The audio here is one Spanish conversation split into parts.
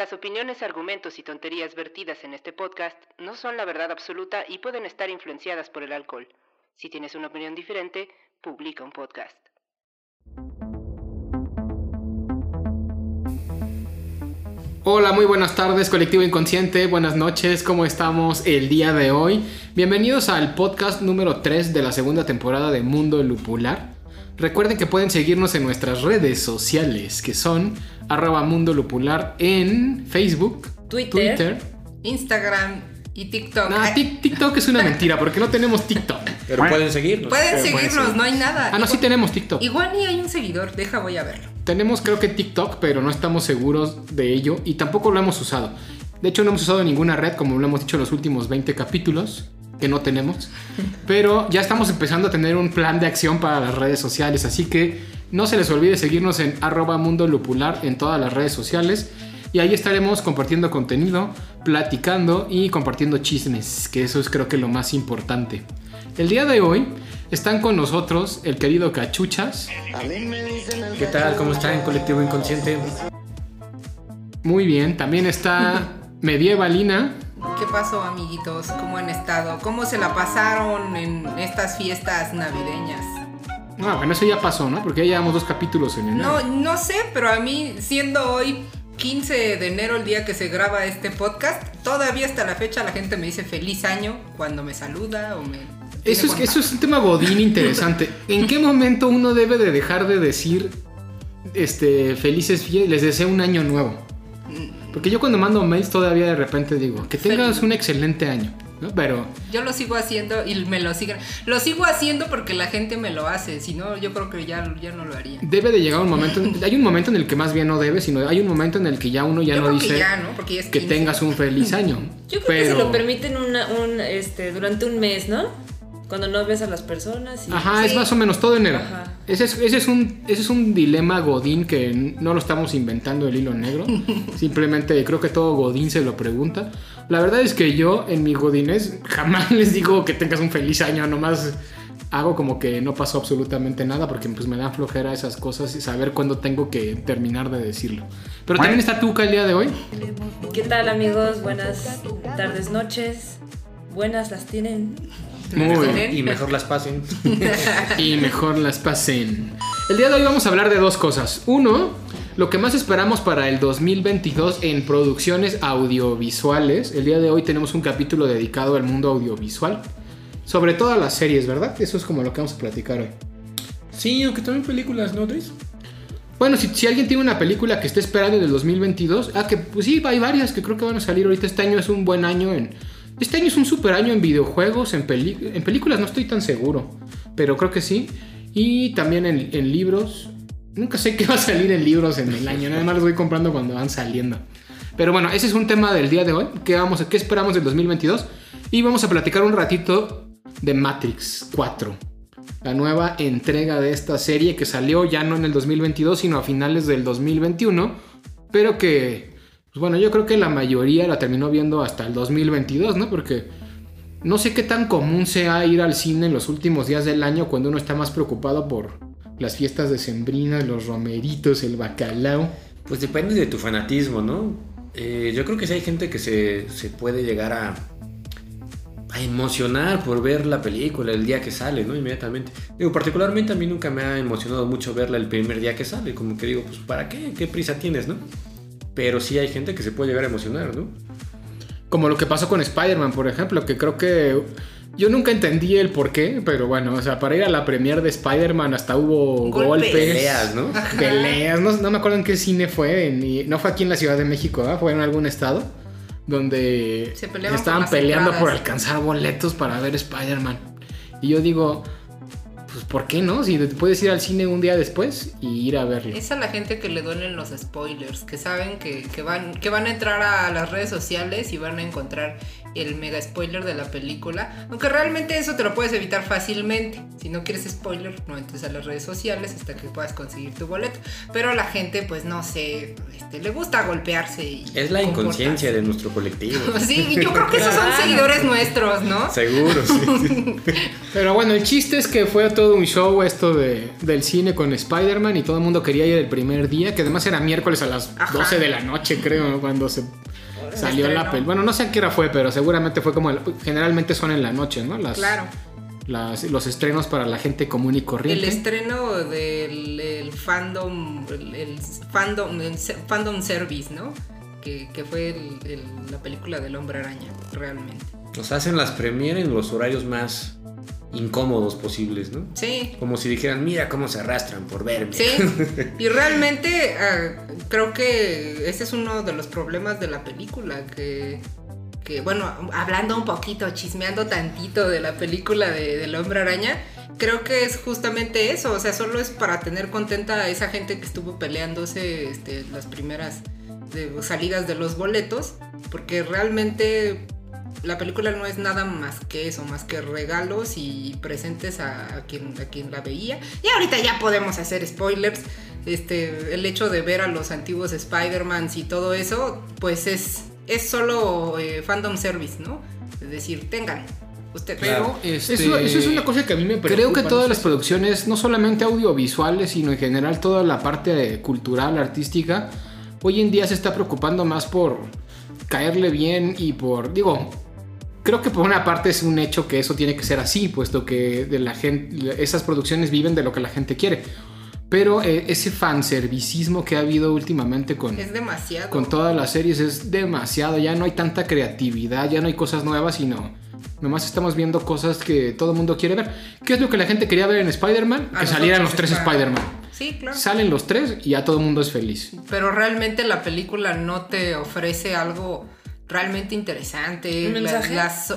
Las opiniones, argumentos y tonterías vertidas en este podcast no son la verdad absoluta y pueden estar influenciadas por el alcohol. Si tienes una opinión diferente, publica un podcast. Hola, muy buenas tardes, colectivo inconsciente. Buenas noches, ¿cómo estamos el día de hoy? Bienvenidos al podcast número 3 de la segunda temporada de Mundo Lupular. Recuerden que pueden seguirnos en nuestras redes sociales, que son arroba Mundo Lupular en Facebook, Twitter, Instagram y TikTok. No, TikTok es una mentira porque no tenemos TikTok. Pero pueden seguirnos. Pueden seguirnos, no hay nada. Ah, no, sí tenemos TikTok. Igual ni hay un seguidor, deja, voy a verlo. Tenemos creo que TikTok, pero no estamos seguros de ello y tampoco lo hemos usado. De hecho, no hemos usado ninguna red, como lo hemos dicho en los últimos 20 capítulos que no tenemos. Pero ya estamos empezando a tener un plan de acción para las redes sociales. Así que no se les olvide seguirnos en arroba mundo lupular en todas las redes sociales. Y ahí estaremos compartiendo contenido, platicando y compartiendo chismes, que eso es creo que lo más importante. El día de hoy están con nosotros el querido Cachuchas. ¿Qué tal? ¿Cómo está en Colectivo Inconsciente? Muy bien, también está Medievalina. ¿Qué pasó, amiguitos? ¿Cómo han estado? ¿Cómo se la pasaron en estas fiestas navideñas? Ah, bueno, eso ya pasó, ¿no? Porque ya llevamos dos capítulos en enero. No, no sé, pero a mí, siendo hoy 15 de enero el día que se graba este podcast, todavía hasta la fecha la gente me dice feliz año cuando me saluda o me... Eso es, eso es un tema godín interesante. ¿En qué momento uno debe de dejar de decir este, felices fiestas? Les deseo un año nuevo. Porque yo cuando mando mails todavía de repente digo, que tengas un excelente año. ¿no? Pero Yo lo sigo haciendo y me lo siguen. Lo sigo haciendo porque la gente me lo hace. Si no, yo creo que ya, ya no lo haría. debe de llegar un momento. hay un momento en el que más bien no debe, sino hay un momento en el que ya uno ya Yo no creo que dice ya, ¿no? Porque ya es que 15. tengas un feliz año. Yo creo Pero- que se lo permiten una, un, este, durante un mes, ¿no? Cuando no ves a las personas. Y... Ajá, es más o menos todo enero. Ajá. Ese es, ese, es un, ese es un dilema Godín que no lo estamos inventando el hilo negro. Simplemente creo que todo Godín se lo pregunta. La verdad es que yo en mi Godines jamás les digo que tengas un feliz año, nomás hago como que no pasó absolutamente nada porque pues me dan flojera esas cosas y saber cuándo tengo que terminar de decirlo. Pero también está Tuca el día de hoy. ¿Qué tal, amigos? Buenas tardes, noches. Buenas las tienen. Muy bien. Y mejor las pasen. y mejor las pasen. El día de hoy vamos a hablar de dos cosas. Uno, lo que más esperamos para el 2022 en producciones audiovisuales. El día de hoy tenemos un capítulo dedicado al mundo audiovisual. Sobre todas las series, ¿verdad? Eso es como lo que vamos a platicar hoy. Sí, aunque también películas, ¿no, Tris? Bueno, si, si alguien tiene una película que esté esperando del 2022, ah, que pues sí, hay varias que creo que van a salir ahorita. Este año es un buen año en... Este año es un super año en videojuegos, en, en películas no estoy tan seguro, pero creo que sí. Y también en, libros. Nunca sé qué va a salir en libros en el año, nada más los voy comprando cuando van saliendo. Pero bueno, ese es un tema del día de hoy. ¿Qué, vamos, qué esperamos del 2022? Y vamos a platicar un ratito de Matrix 4 la nueva entrega de esta serie que salió ya no en el 2022, sino a finales del 2021, pero que, pues bueno, yo creo que la mayoría la terminó viendo hasta el 2022, ¿no? Porque no sé qué tan común sea ir al cine en los últimos días del año cuando uno está más preocupado por las fiestas decembrinas, los romeritos, el bacalao. Pues depende de tu fanatismo, ¿no? Eh, yo creo que sí hay gente que se, se puede llegar a, a emocionar por ver la película el día que sale, ¿no? Inmediatamente. Digo, particularmente a mí nunca me ha emocionado mucho verla el primer día que sale. Como que digo, pues ¿para qué? ¿Qué prisa tienes, no? Pero sí hay gente que se puede llegar a emocionar, ¿no? Como lo que pasó con Spider-Man, por ejemplo, que creo que yo nunca entendí el por qué, pero bueno, o sea, para ir a la premiere de Spider-Man hasta hubo Golpes. golpes. Peleas, ¿no? Peleas, no, no me acuerdo en qué cine fue, no fue aquí en la Ciudad de México, ¿verdad? fue en algún estado donde Se estaban peleando por alcanzar boletos para ver Spider-Man. Y yo digo, pues ¿por qué no? Si puedes ir al cine un día después y ir a verlo. Es a la gente que le duelen los spoilers, que saben que, que van, que van a entrar a las redes sociales y van a encontrar el mega spoiler de la película. Aunque realmente eso te lo puedes evitar fácilmente. Si no quieres spoiler, no entres a las redes sociales hasta que puedas conseguir tu boleto. Pero la gente, pues no sé, este, le gusta golpearse. Y Es la inconsciencia de nuestro colectivo. Sí, yo creo que esos son seguidores nuestros, ¿no? Seguro, sí. Pero bueno, el chiste es que fue todo un show esto de, del cine con Spider-Man y todo el mundo quería ir el primer día, que además era miércoles a las Ajá. 12 de la noche, creo, ¿no? cuando se salió la película. Bueno, no sé a qué hora fue, pero seguramente fue como... el- generalmente son en la noche, ¿no? Las, Claro. las- los estrenos para la gente común y El corriente. estreno del el fandom, el, el fandom, el fandom service, ¿no? Que, que fue el- el- la película del hombre araña, realmente. Nos hacen las premier en los horarios más incómodos posibles, ¿no? Sí, Como si dijeran, mira cómo se arrastran por verme. sí. Y realmente ah, creo que ese es uno de los problemas de la película, que, que, bueno, hablando un poquito, chismeando tantito de la película de, del hombre araña, creo que es justamente eso, o sea, solo es para tener contenta a esa gente que estuvo peleándose este, las primeras de- salidas de los boletos, porque realmente la película no es nada más que eso, más que regalos y presentes a, a quien, a quien la veía. Y ahorita ya podemos hacer spoilers. Este, el hecho de ver a los antiguos Spider-Mans y todo eso, pues es, es solo eh, fandom service, ¿no? Es decir, tengan. Usted, Claro. pero Eso, eso es una cosa que a mí me preocupa. Creo que todas las producciones, no solamente audiovisuales, sino en general toda la parte cultural, artística, hoy en día se está preocupando más por caerle bien y por, digo, creo que por una parte es un hecho que eso tiene que ser así, puesto que de la gente, esas producciones viven de lo que la gente quiere. Pero eh, ese fanservicismo que ha habido últimamente con, es demasiado. con todas las series es demasiado. Ya no hay tanta creatividad, ya no hay cosas nuevas, sino nomás estamos viendo cosas que todo el mundo quiere ver. ¿Qué es lo que la gente quería ver en Spider-Man? Que salieran los tres Spider-Man. Sí, claro. Salen los tres y ya todo el mundo es feliz. Pero realmente la película no te ofrece algo realmente interesante.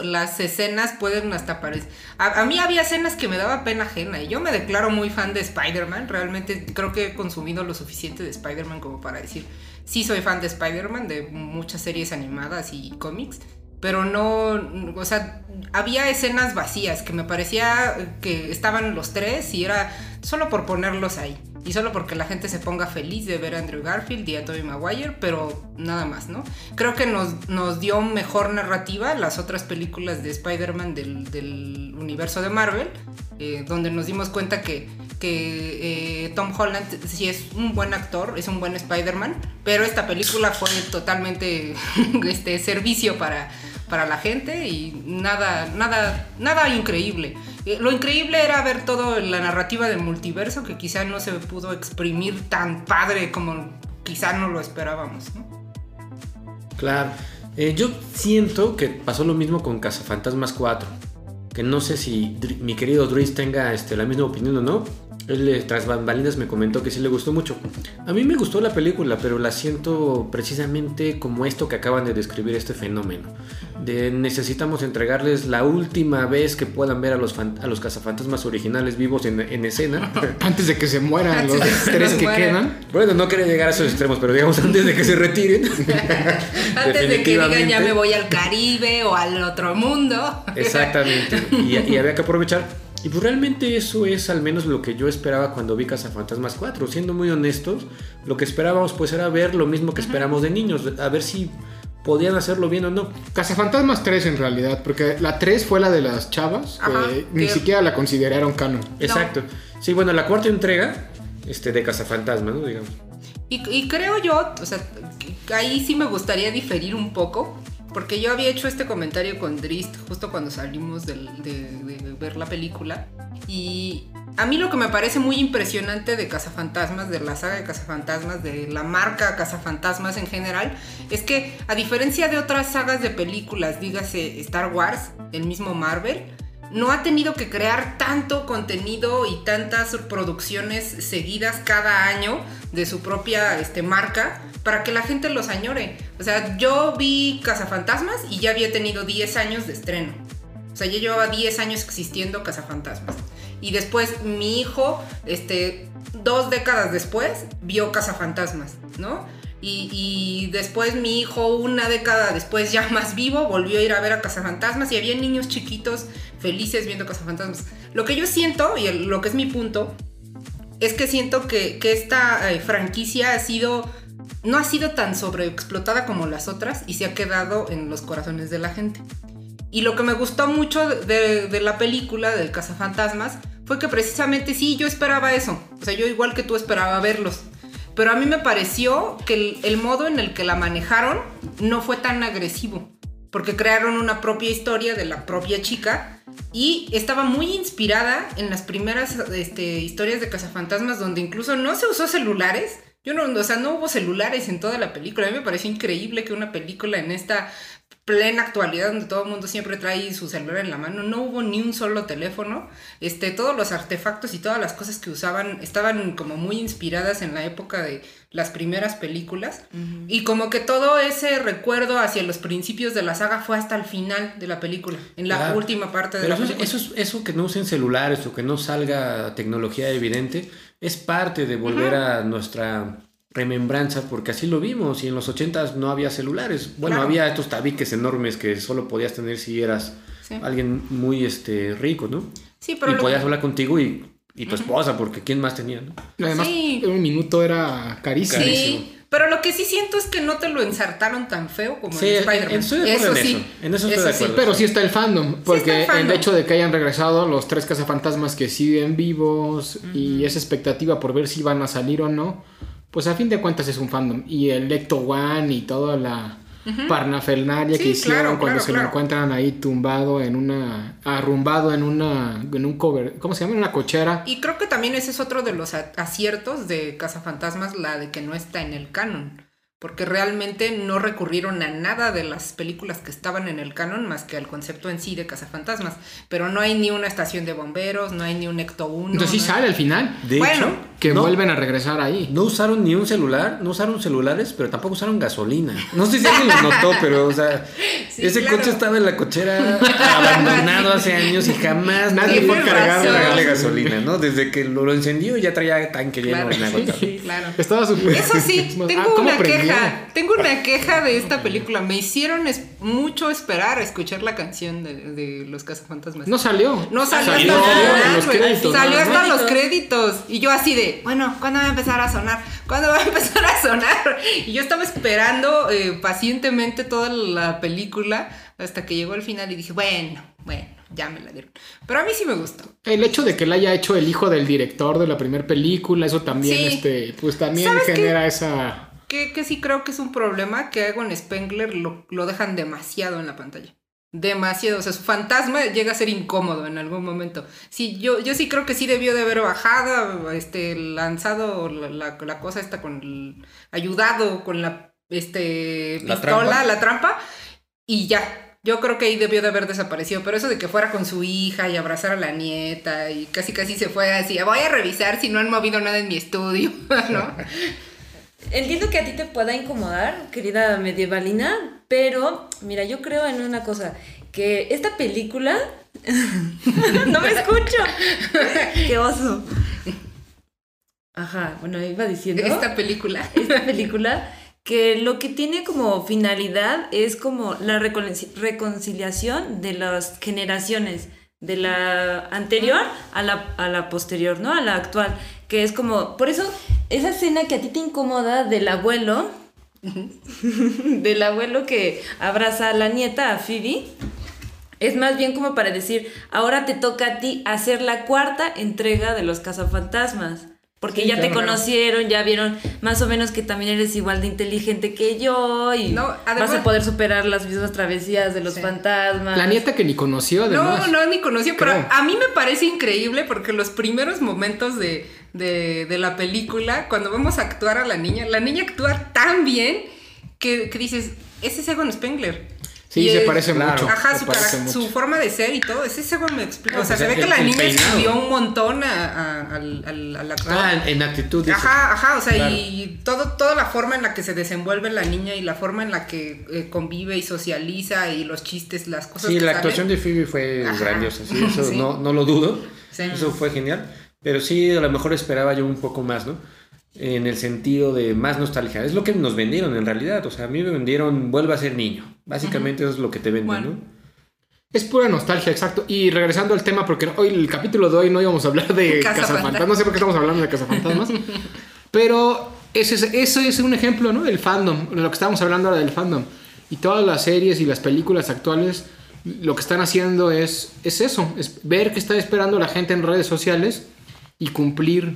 Las escenas pueden hasta parecer... A, a mí había escenas que me daba pena ajena y yo me declaro muy fan de Spider-Man. Realmente creo que he consumido lo suficiente de Spider-Man como para decir, sí soy fan de Spider-Man, de muchas series animadas y cómics. Pero no, o sea, había escenas vacías que me parecía que estaban los tres y era solo por ponerlos ahí. Y solo porque la gente se ponga feliz de ver a Andrew Garfield y a Tobey Maguire, pero nada más, ¿no? Creo que nos, nos dio mejor narrativa las otras películas de Spider-Man del, del universo de Marvel, eh, donde nos dimos cuenta que, que eh, Tom Holland sí es un buen actor, es un buen Spider-Man, pero esta película fue totalmente este, servicio para, para la gente y nada, nada, nada increíble. Eh, Lo increíble era ver todo la narrativa del multiverso que quizá no se pudo exprimir tan padre como quizá no lo esperábamos. Claro. Eh, yo siento que pasó lo mismo con Cazafantasmas 4. Que no sé si mi querido Dries tenga este, la misma opinión o no. Él tras bambalinas me comentó que sí le gustó mucho. A mí me gustó la película, pero la siento precisamente como esto que acaban de describir este fenómeno. De necesitamos entregarles la última vez que puedan ver a los, a los cazafantasmas originales vivos en, en escena. Antes de que se mueran los tres que quedan. bueno, no quería llegar a esos extremos, pero digamos antes de que se retiren. Antes de que digan ya me voy al Caribe o al otro mundo. Exactamente. Y, y había que aprovechar. Y pues realmente eso es al menos lo que yo esperaba cuando vi Cazafantasmas 4. Siendo muy honestos, lo que esperábamos pues era ver lo mismo que esperamos de niños. A ver si podían hacerlo bien o no. Cazafantasmas 3 en realidad, porque la 3 fue la de las chavas, que ni siquiera la consideraron canon. Exacto. Sí, bueno, la cuarta entrega este, de Cazafantasmas, ¿no? Digamos. Y, y creo yo, o sea, que ahí sí me gustaría diferir un poco, porque yo había hecho este comentario con Drist justo cuando salimos de, de ver la película. Y a mí lo que me parece muy impresionante de Cazafantasmas, de la saga de Cazafantasmas, de la marca Cazafantasmas en general, es que a diferencia de otras sagas de películas, dígase Star Wars, el mismo Marvel, no ha tenido que crear tanto contenido y tantas producciones seguidas cada año de su propia este, marca para que la gente los añore. O sea, yo vi Cazafantasmas y ya había tenido 10 años de estreno. O sea, ya llevaba 10 años existiendo Cazafantasmas. Y después mi hijo, este, dos décadas después, vio Cazafantasmas, ¿no? Y, después mi hijo, una década después, ya más vivo, volvió a ir a ver a Cazafantasmas y había niños chiquitos felices viendo Cazafantasmas. Lo que yo siento, y lo que es mi punto, es que siento que, que esta eh, franquicia ha sido. No ha sido tan sobreexplotada como las otras y se ha quedado en los corazones de la gente. Y lo que me gustó mucho de, de la película del Cazafantasmas fue que precisamente sí, yo esperaba eso. O sea, yo igual que tú esperaba verlos. Pero a mí me pareció que el, modo en el que la manejaron no fue tan agresivo. Porque crearon una propia historia de la propia chica y estaba muy inspirada en las primeras este, historias de Cazafantasmas donde incluso no se usó celulares. Yo no, o sea, no hubo celulares en toda la película. A mí me pareció increíble que una película en esta plena actualidad donde todo el mundo siempre trae su celular en la mano, no hubo ni un solo teléfono, este, todos los artefactos y todas las cosas que usaban estaban como muy inspiradas en la época de las primeras películas. Y como que todo ese recuerdo hacia los principios de la saga fue hasta el final de la película, en la última parte de Pero la eso, película. eso, es- eso que no usen celulares o que no salga tecnología evidente es parte de volver a nuestra remembranza porque así lo vimos y en los 80 no había celulares. Bueno, Claro. había estos tabiques enormes que solo podías tener si eras Sí. alguien muy este, rico, ¿no? Sí, pero y podías hablar contigo y, y tu esposa porque ¿quién más tenía? no? Además, Sí. un minuto era carísimo. Sí, pero lo que sí siento es que no te lo ensartaron tan feo como Sí, en Spider-Man. estoy de acuerdo en sí. eso. En eso estoy de acuerdo. Pero sí está el fandom, porque está el fandom. el hecho de que hayan regresado los tres cazafantasmas que siguen vivos y esa expectativa por ver si van a salir o no, pues a fin de cuentas es un fandom. Y el Ecto One y toda la parnafernalia que hicieron claro, cuando claro, se lo encuentran ahí tumbado en una, arrumbado en una, en un cover, ¿cómo se llama? En una cochera. Y creo que también ese es otro de los aciertos de Cazafantasmas, la de que no está en el canon. Porque realmente no recurrieron a nada de las películas que estaban en el canon más que al concepto en sí de Cazafantasmas. Pero no hay ni una estación de bomberos, no hay ni un Ecto 1. Entonces sí no hay- sale al final, De Bueno, hecho, que no, vuelven a regresar ahí. no usaron ni un celular, no usaron celulares, pero tampoco usaron gasolina. No sé si alguien lo notó, pero o sea, Sí, ese claro. coche estaba en la cochera abandonado hace años y jamás Nadie fue cargarle cargarle razón. gasolina, ¿no? Desde que lo, encendió ya traía tanque lleno Claro, de agua. sí, claro. Estaba súper... Eso sí, Ah, tengo ¿cómo una aprendió? Queja. Tengo una queja de esta película. Me hicieron es- mucho esperar a escuchar la canción de, de Los Cazafantasmas. No salió. No salió, Salió hasta final, los güey. créditos, Salió ¿no? hasta los Créditos. Y yo así de, bueno, ¿cuándo va a empezar a sonar? ¿Cuándo va a empezar a sonar? Y yo estaba esperando eh, pacientemente toda la película hasta que llegó el final y dije, bueno, bueno, ya me la dieron. Pero a mí sí me gustó. El hecho de que la haya hecho el hijo del director de la primera película, eso también, Sí. este, pues también genera esa. Que, que sí creo que es un problema que Egon Spengler lo, lo dejan demasiado en la pantalla. Demasiado. O sea, su fantasma llega a ser incómodo en algún momento. Sí, yo, yo sí creo que sí debió de haber bajado, este, lanzado la, la- la cosa esta con el- ayudado con la este La pistola, trampa. la trampa, y ya. Yo creo que ahí debió de haber desaparecido, pero eso de que fuera con su hija y abrazar a la nieta y casi casi se fue así, voy a revisar si no han movido nada en mi estudio, ¿no? Entiendo que a ti te pueda incomodar, querida medievalina, pero mira, yo creo en una cosa, que esta película... no me escucho. Qué oso. Ajá, bueno, iba diciendo... Esta película. esta película que lo que tiene como finalidad es como la reconcili- reconciliación de las generaciones, de la anterior a la, a la posterior, ¿no? A la actual, que es como, por eso, esa escena que a ti te incomoda del abuelo, del abuelo que abraza a la nieta, a Phoebe, es más bien como para decir, ahora te toca a ti hacer la cuarta entrega de los cazafantasmas. Porque Sí, ya te claro. conocieron, ya vieron más o menos que también eres igual de inteligente que yo y No, vas a poder superar las mismas travesías de los Sí. fantasmas. La nieta que ni conoció, además. No, no, ni conocía, pero a mí me parece increíble porque los primeros momentos de, de, de la película, cuando vamos a actuar a la niña, la niña actúa tan bien que, que dices, ese es Egon Spengler. Sí, Y se el- parece claro. mucho. Ajá, se su, parece cara- mucho. su forma de ser y todo, ese Egon me explica. O sea, se ve el- que la niña peinado. estudió un montón a- a- al, al, al actor. Ah, en actitud. Ajá, ajá, o sea, Claro. y todo, toda la forma en la que se desenvuelve la niña y la forma en la que eh, convive y socializa y los chistes, las cosas Sí, que la salen. actuación de Phoebe fue Ajá. grandiosa, sí, eso Sí. No, no lo dudo. Sí. Eso fue genial. Pero sí, a lo mejor esperaba yo un poco más, ¿no? en el sentido de más nostalgia. Es lo que nos vendieron en realidad. O sea, a mí me vendieron vuelva a ser niño. Básicamente eso es lo que te venden, Bueno. ¿no? Es pura nostalgia, exacto. Y regresando al tema, porque hoy el capítulo de hoy no íbamos a hablar de Cazafantasmas. No sé por qué estamos hablando de Cazafantasmas. pero ese es, ese es un ejemplo, ¿no? Del fandom. De lo que estábamos hablando ahora del fandom. Y todas las series y las películas actuales lo que están haciendo es, es eso. Es ver qué está esperando la gente en redes sociales y cumplir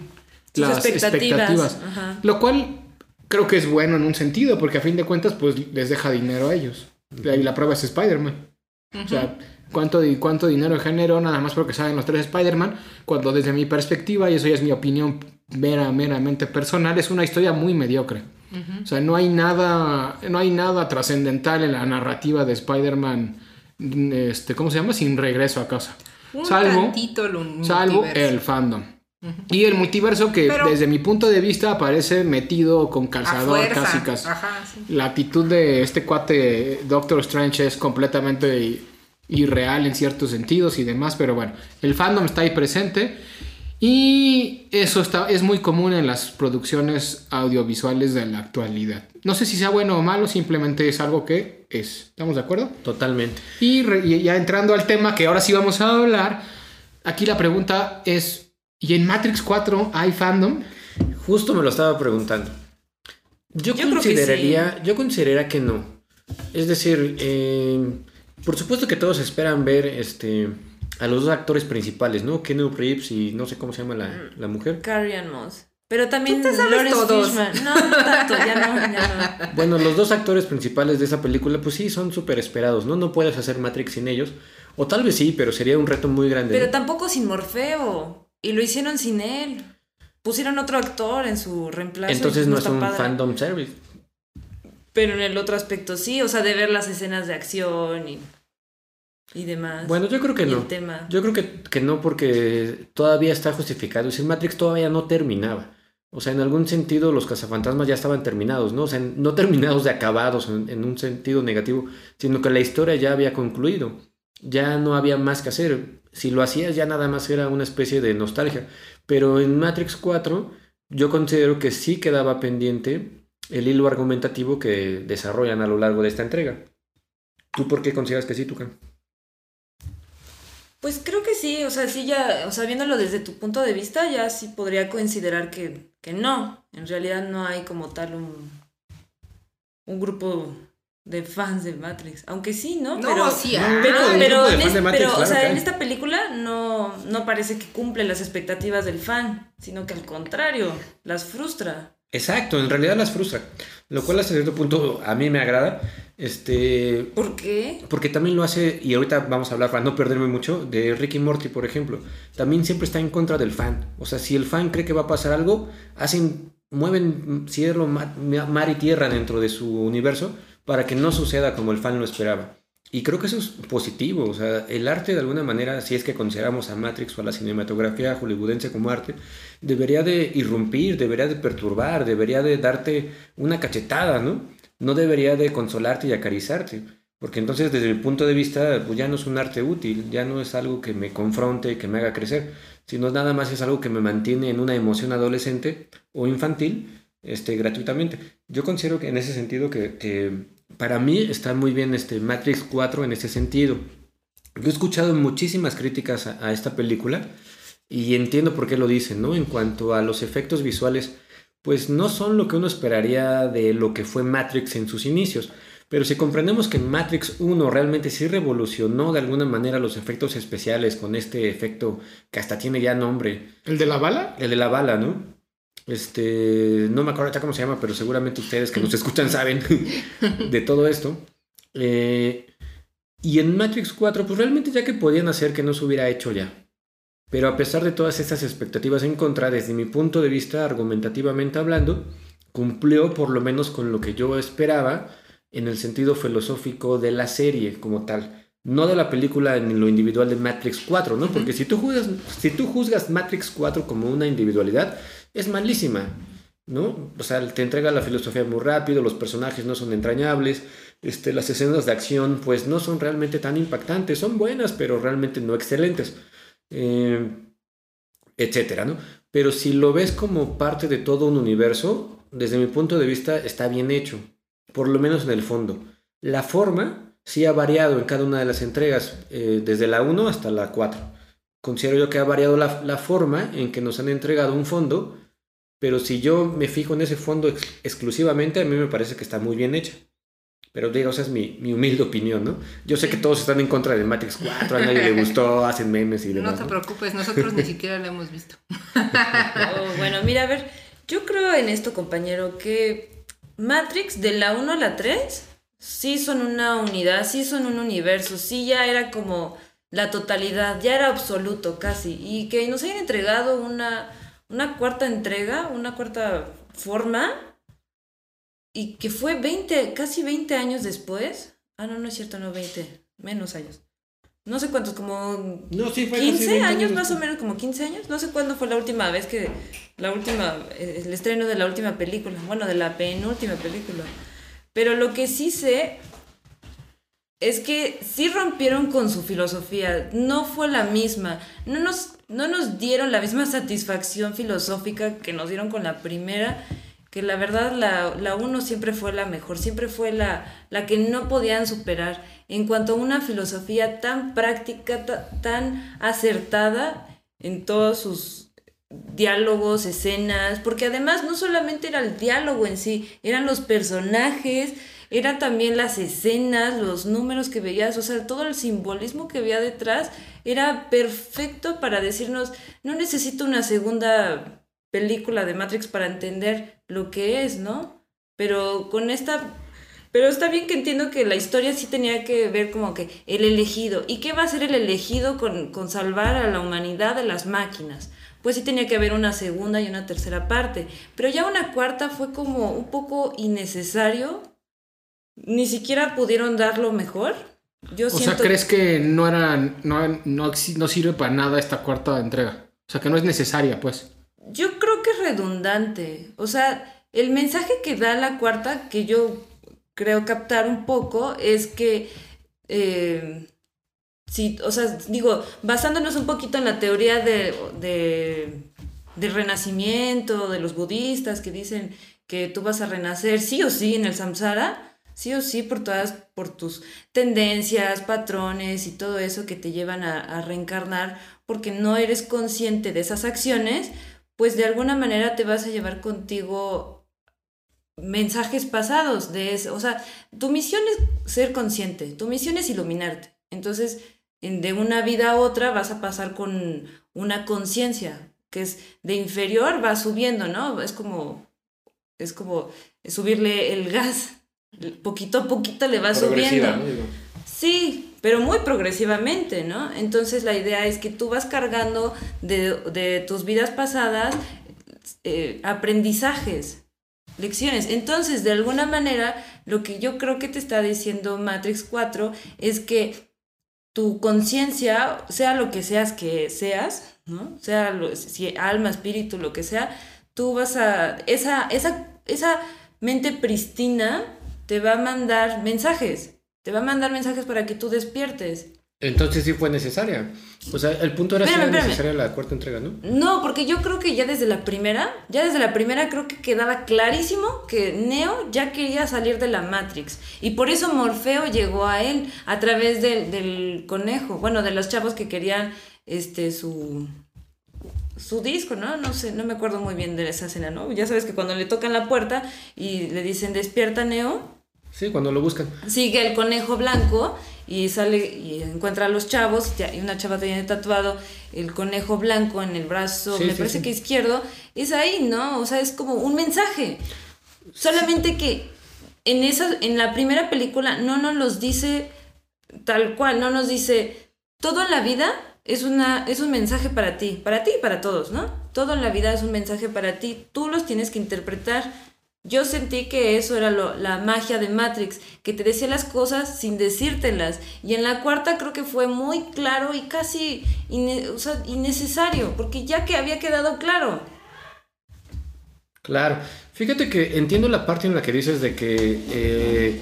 Sus las expectativas. Lo cual creo que es bueno en un sentido, porque a fin de cuentas, pues les deja dinero a ellos. Y la prueba es Spider-Man. O sea, ¿cuánto, ¿cuánto dinero generó nada más porque saben los tres Spider-Man? Cuando desde mi perspectiva, y eso ya es mi opinión mera, meramente personal, es una historia muy mediocre. O sea, no hay nada, no hay nada trascendental en la narrativa de Spider-Man, este, ¿cómo se llama? Sin regreso a casa. Un Salvo, tantito el salvo Y el multiverso que Pero- desde mi punto de vista aparece metido con calzador fuerza. casi casi. Ajá, sí. La actitud de este cuate Doctor Strange es completamente irreal en ciertos sentidos y demás, pero bueno, el fandom está ahí presente y eso está, es muy común en las producciones audiovisuales de la actualidad. No sé si sea bueno o malo, simplemente es algo que es. ¿Estamos de acuerdo? Totalmente. Y, re- y ya entrando al tema que ahora sí vamos a hablar, aquí la pregunta es, ¿y en Matrix 4 hay fandom? Justo me lo estaba preguntando. Yo, Yo creo que consideraría, yo consideraría que no. Es decir, eh, por supuesto que todos esperan ver este a los dos actores principales, ¿no? Keanu Reeves y no sé cómo se llama la, la mujer. Carrie Ann Moss. Pero también Tú te sabes Lawrence todos. Fishburne. No, no tanto, ya no, ya no. Bueno, los dos actores principales de esa película, pues sí, son súper esperados, ¿no? No puedes hacer Matrix sin ellos. O tal vez sí, pero sería un reto muy grande. Pero ¿no? tampoco sin Morfeo. Y lo hicieron sin él. Pusieron otro actor en su reemplazo. Entonces no es un padre. fandom service. Pero en el otro aspecto sí, o sea, de ver las escenas de acción y, y demás. Bueno, yo creo que Y no. el tema. Yo creo que, que no porque todavía está justificado. Si Matrix todavía no terminaba. O sea, en algún sentido los cazafantasmas ya estaban terminados, ¿no? O sea, no terminados de acabados en, en un sentido negativo, sino que la historia ya había concluido. Ya no había más que hacer. Si lo hacías ya nada más era una especie de nostalgia. Pero en Matrix 4 yo considero que sí quedaba pendiente el hilo argumentativo que desarrollan a lo largo de esta entrega. ¿Tú por qué consideras que sí, Tucan? Pues creo que sí, o sea, sí ya, o sea, viéndolo desde tu punto de vista, ya sí podría considerar que, que no. En realidad no hay como tal un, un grupo de fans de Matrix. Aunque sí, ¿no? No, pero, sí, No, ah. pero, pero, grupo de en fans de es- Matrix, pero, o sea, en esta película no, no parece que cumple las expectativas del fan, sino que al contrario, las frustra. Exacto, en realidad las frustra. Lo cual hasta cierto punto a mí me agrada. Este. ¿Por qué? Porque también lo hace, y ahorita vamos a hablar para no perderme mucho, de Ricky Morty, por ejemplo. También siempre está en contra del fan. O sea, si el fan cree que va a pasar algo, hacen, mueven cielo, ma- mar y tierra dentro de su universo para que no suceda como el fan lo esperaba. Y creo que eso es positivo. O sea, el arte de alguna manera, si es que consideramos a Matrix o a la cinematografía hollywoodense como arte, debería de irrumpir, debería de perturbar, debería de darte una cachetada, ¿no? No debería de consolarte y acariciarte. Porque entonces desde mi punto de vista pues ya no es un arte útil, ya no es algo que me confronte, que me haga crecer, sino nada más es algo que me mantiene en una emoción adolescente o infantil este, gratuitamente. Yo considero que en ese sentido que para mí está muy bien este Matrix 4 en ese sentido. Yo he escuchado muchísimas críticas a, a esta película y entiendo por qué lo dicen, ¿no? En cuanto a los efectos visuales, pues no son lo que uno esperaría de lo que fue Matrix en sus inicios. Pero si comprendemos que Matrix 1 realmente sí revolucionó de alguna manera los efectos especiales con este efecto que hasta tiene ya nombre, ¿El de la bala? el de la bala, ¿no? Este, no me acuerdo cómo se llama, pero seguramente ustedes que nos escuchan saben de todo esto. Eh, y en Matrix 4, pues realmente ya que podían hacer que no se hubiera hecho ya. Pero a pesar de todas estas expectativas en contra, desde mi punto de vista, argumentativamente hablando, cumplió por lo menos con lo que yo esperaba en el sentido filosófico de la serie como tal. No de la película en lo individual de Matrix 4, ¿no? Porque si tú juzgas, si tú juzgas Matrix 4 como una individualidad, es malísima, ¿no? O sea, te entrega la filosofía muy rápido, los personajes no son entrañables, este, las escenas de acción pues no son realmente tan impactantes, son buenas, pero realmente no excelentes, eh, etcétera, ¿no? pero si lo ves como parte de todo un universo, desde mi punto de vista está bien hecho, por lo menos en el fondo. La forma sí ha variado en cada una de las entregas, eh, desde la 1 hasta la 4. Considero yo que ha variado la, la, forma en que nos han entregado un fondo, pero si yo me fijo en ese fondo ex exclusivamente, a mí me parece que está muy bien hecha. Pero digo, esa es mi, mi, humilde opinión, ¿no? Yo sé que todos están en contra de Matrix 4, a nadie le gustó, hacen memes y demás. No te preocupes, nosotros ni siquiera lo hemos visto. Oh, bueno, mira, a ver, yo creo en esto, compañero, que Matrix de la 1 a la 3 sí son una unidad, sí son un universo, sí ya era como la totalidad, ya era absoluto casi. Y que nos hayan entregado una, una cuarta entrega, una cuarta forma y que fue 20, casi 20 años después. Ah, no, no es cierto, no 20, menos años. No sé cuántos, como no, sí, fue 15 años, más o menos, como 15 años. No sé cuándo fue la última vez que, la última, el estreno de la última película, bueno, de la penúltima película. Pero lo que sí sé es que sí rompieron con su filosofía, no fue la misma, no nos, no nos dieron la misma satisfacción filosófica que nos dieron con la primera que la verdad la, la uno siempre fue la mejor, siempre fue la, la que no podían superar. En cuanto a una filosofía tan práctica, tan acertada en todos sus diálogos, escenas, porque además no solamente era el diálogo en sí, eran los personajes, eran también las escenas, los números que veías, o sea, todo el simbolismo que había detrás era perfecto para decirnos, no necesito una segunda película de Matrix para entender lo que es, ¿no? Pero con esta... Pero está bien que entiendo que la historia sí tenía que ver como que el elegido. ¿Y qué va a ser el elegido con, con salvar a la humanidad de las máquinas? Pues sí tenía que haber una segunda y una tercera parte. Pero ya una cuarta fue como un poco innecesario. Ni siquiera pudieron darlo mejor. Yo o sea, ¿crees que no, era, no, no, no sirve para nada esta cuarta entrega? O sea, que no es necesaria, pues yo creo que es redundante. O sea, el mensaje que da la cuarta, que yo creo captar un poco, es que... Eh, sí, o sea, digo, basándonos un poquito en la teoría de, de, del renacimiento, de los budistas que dicen que tú vas a renacer sí o sí en el samsara, sí o sí por todas, por tus tendencias, patrones y todo eso que te llevan a, reencarnar porque no eres consciente de esas acciones, pues de alguna manera te vas a llevar contigo mensajes pasados de eso. O sea, tu misión es ser consciente, tu misión es iluminarte. Entonces, de una vida a otra vas a pasar con una conciencia que es de inferior, va subiendo, ¿no? Es como, es como subirle el gas, poquito a poquito le va subiendo. Sí, pero muy progresivamente, ¿no? Entonces la idea es que tú vas cargando de, tus vidas pasadas eh, aprendizajes, lecciones. Entonces, de alguna manera, lo que yo creo que te está diciendo Matrix 4 es que tu conciencia, sea lo que seas que seas, ¿no? Sea si alma, espíritu, lo que sea, tú vas a esa esa esa mente pristina te va a mandar mensajes te va a mandar mensajes para que tú despiertes. Entonces sí fue necesaria. O sea, el punto era si era necesaria la cuarta entrega, ¿no? No, porque yo creo que ya desde la primera, ya desde la primera creo que quedaba clarísimo que Neo ya quería salir de la Matrix. Y por eso Morfeo llegó a él a través del, del conejo, bueno, de los chavos que querían este su su disco, ¿no? No sé, no me acuerdo muy bien de esa escena, ¿no? Ya sabes que cuando le tocan la puerta y le dicen despierta Neo, Sí, cuando lo buscan. Sigue el conejo blanco y sale y encuentra a los chavos y una chava tiene tatuado el conejo blanco en el brazo, me parece que izquierdo. Es ahí, ¿no? O sea, es como un mensaje. Solamente que en, esa, en la primera película no nos los dice tal cual, no nos dice todo en la vida es, una, es un mensaje para ti, para ti y para todos, ¿no? Todo en la vida es un mensaje para ti, tú los tienes que interpretar yo sentí que eso era lo, la magia de Matrix, que te decía las cosas sin decírtelas. Y en la cuarta creo que fue muy claro y casi innecesario, porque ya que había quedado claro. Claro, fíjate que entiendo la parte en la que dices de que, eh,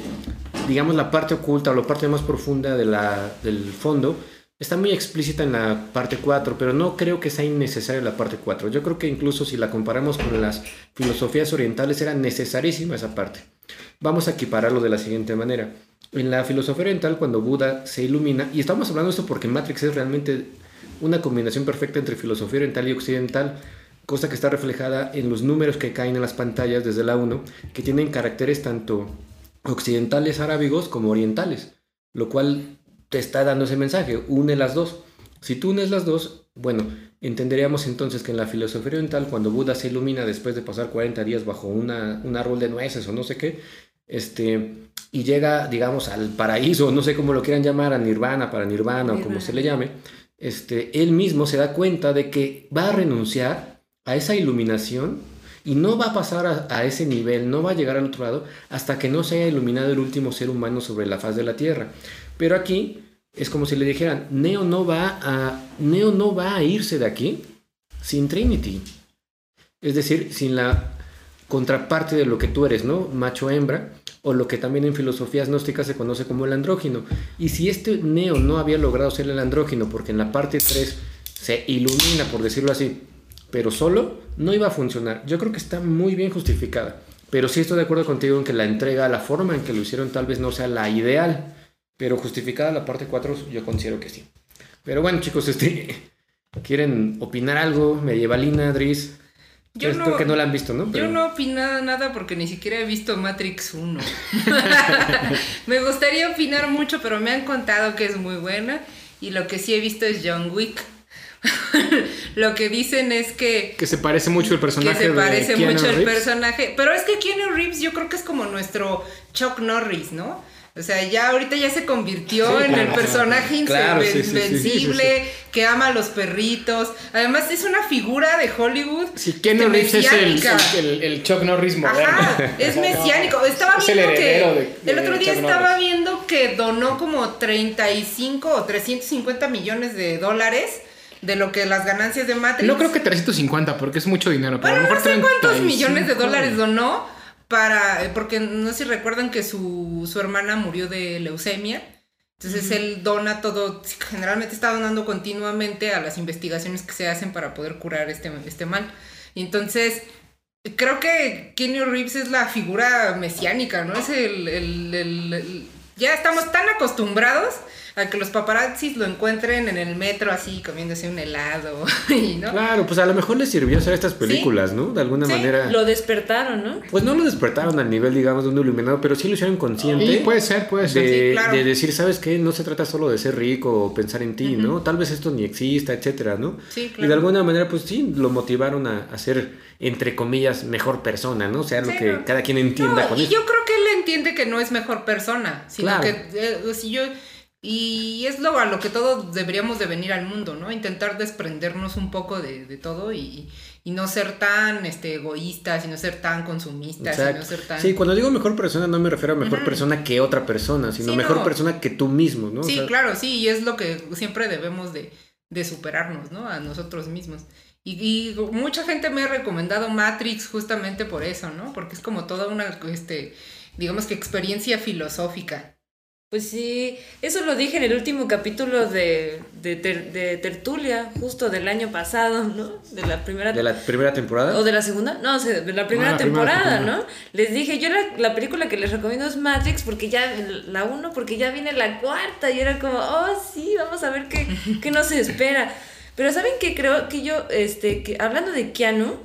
digamos, la parte oculta o la parte más profunda de la, del fondo está muy explícita en la parte 4, pero no creo que sea innecesaria la parte 4. Yo creo que incluso si la comparamos con las filosofías orientales era necesarísima esa parte. Vamos a equipararlo de la siguiente manera. En la filosofía oriental, cuando Buda se ilumina, y estamos hablando de esto porque Matrix es realmente una combinación perfecta entre filosofía oriental y occidental, cosa que está reflejada en los números que caen en las pantallas desde la 1, que tienen caracteres tanto occidentales arábigos como orientales, lo cual te está dando ese mensaje, une las dos. Si tú unes las dos, bueno, entenderíamos entonces que en la filosofía oriental, cuando Buda se ilumina después de pasar 40 días bajo una, un árbol de nueces o no sé qué, este, y llega, digamos, al paraíso, no sé cómo lo quieran llamar, a nirvana, para nirvana, o como se le llame, este, él mismo se da cuenta de que va a renunciar a esa iluminación y no va a pasar a, a, ese nivel, no va a llegar al otro lado hasta que no se haya iluminado el último ser humano sobre la faz de la Tierra. Pero aquí es como si le dijeran, Neo no va a, Neo no va a irse de aquí sin Trinity. Es decir, sin la contraparte de lo que tú eres, ¿no? Macho hembra, o lo que también en filosofías gnósticas se conoce como el andrógino. Y si este Neo no había logrado ser el andrógino, porque en la parte 3 se ilumina, por decirlo así, pero solo, no iba a funcionar. Yo creo que está muy bien justificada. Pero sí estoy de acuerdo contigo en que la entrega, la forma en que lo hicieron tal vez no sea la ideal. Pero justificada la parte 4 yo considero que sí. Pero bueno chicos, este, ¿quieren opinar algo? Medievalina, Dris. Yo no, que no la han visto, ¿no? Yo no opino nada porque ni siquiera he visto Matrix 1. me gustaría opinar mucho, pero me han contado que es muy buena. Y lo que sí he visto es John Wick. lo que dicen es que... Que se parece mucho el personaje. Que se parece de Keanu mucho el Reeves. personaje. Pero es que Keanu Reeves yo creo que es como nuestro Chuck Norris, ¿no? O sea, ya ahorita ya se convirtió Sí, en claro, el personaje claro, sí, sí, sí, invencible, sí, sí, que ama a los perritos. Además, es una figura de Hollywood. Sí, este, Reeves es el, el, el- Chuck Norris moderno. Ajá, es mesiánico. Estaba Es viendo que. de- de el otro día Chuck estaba Norris. viendo que donó como 35 o 350 millones de dólares de lo que las ganancias de Matrix. No creo que 350 porque es mucho dinero. Pero Bueno, a lo no sé cuántos 35. millones de dólares donó para. eh, Porque no sé si recuerdan que su, su hermana murió de leucemia. Entonces él dona todo, generalmente está donando continuamente a las investigaciones que se hacen para poder curar este, este mal. Y entonces, creo que Keanu Reeves es la figura mesiánica, ¿no? Es el, el- el- el- Ya estamos tan acostumbrados a que los paparazzis lo encuentren en el metro así comiéndose un helado, y, ¿no? Claro, pues a lo mejor les sirvió hacer estas películas, ¿no? De alguna Sí, manera. Lo despertaron, ¿no? Pues no lo despertaron al nivel, digamos, de un iluminado, pero sí lo hicieron consciente. Sí, puede ser, puede ser. de, Sí, claro. de decir, ¿sabes qué? No se trata solo de ser rico o pensar en ti, ¿no? Tal vez esto ni exista, etcétera, ¿no? Sí, Y claro. de alguna manera, pues sí, lo motivaron a, a ser, entre comillas, mejor persona, ¿no? O sea, lo Sí, que no. cada quien entienda No, con y eso. yo creo que él entiende que no es mejor persona, sino Claro. que eh, si yo y es lo a lo que todos deberíamos de venir al mundo, ¿no? Intentar desprendernos un poco de, de todo y, y no ser tan este, egoístas y no ser tan consumistas y no ser tan... Sí, cuando digo mejor persona no me refiero a mejor persona que otra persona, sino Sí, mejor no. persona que tú mismo, ¿no? O Sí, sea, claro, sí, y es lo que siempre debemos de, de superarnos, ¿no? A nosotros mismos. Y, y mucha gente me ha recomendado Matrix justamente por eso, ¿no? Porque es como toda una, este, digamos que experiencia filosófica. Pues sí, eso lo dije en el último capítulo de, de, Ter- de Tertulia, justo del año pasado, ¿no? De la primera De la primera temporada. ¿O de la segunda? No, o sea, de la primera Ah, la primera temporada, temporada. ¿no? Les dije, yo la, la película que les recomiendo es Matrix porque ya, la uno, porque ya viene la cuarta y era como, oh, sí, vamos a ver qué, qué nos espera. Pero ¿saben qué? Creo que yo, este, que hablando de Keanu,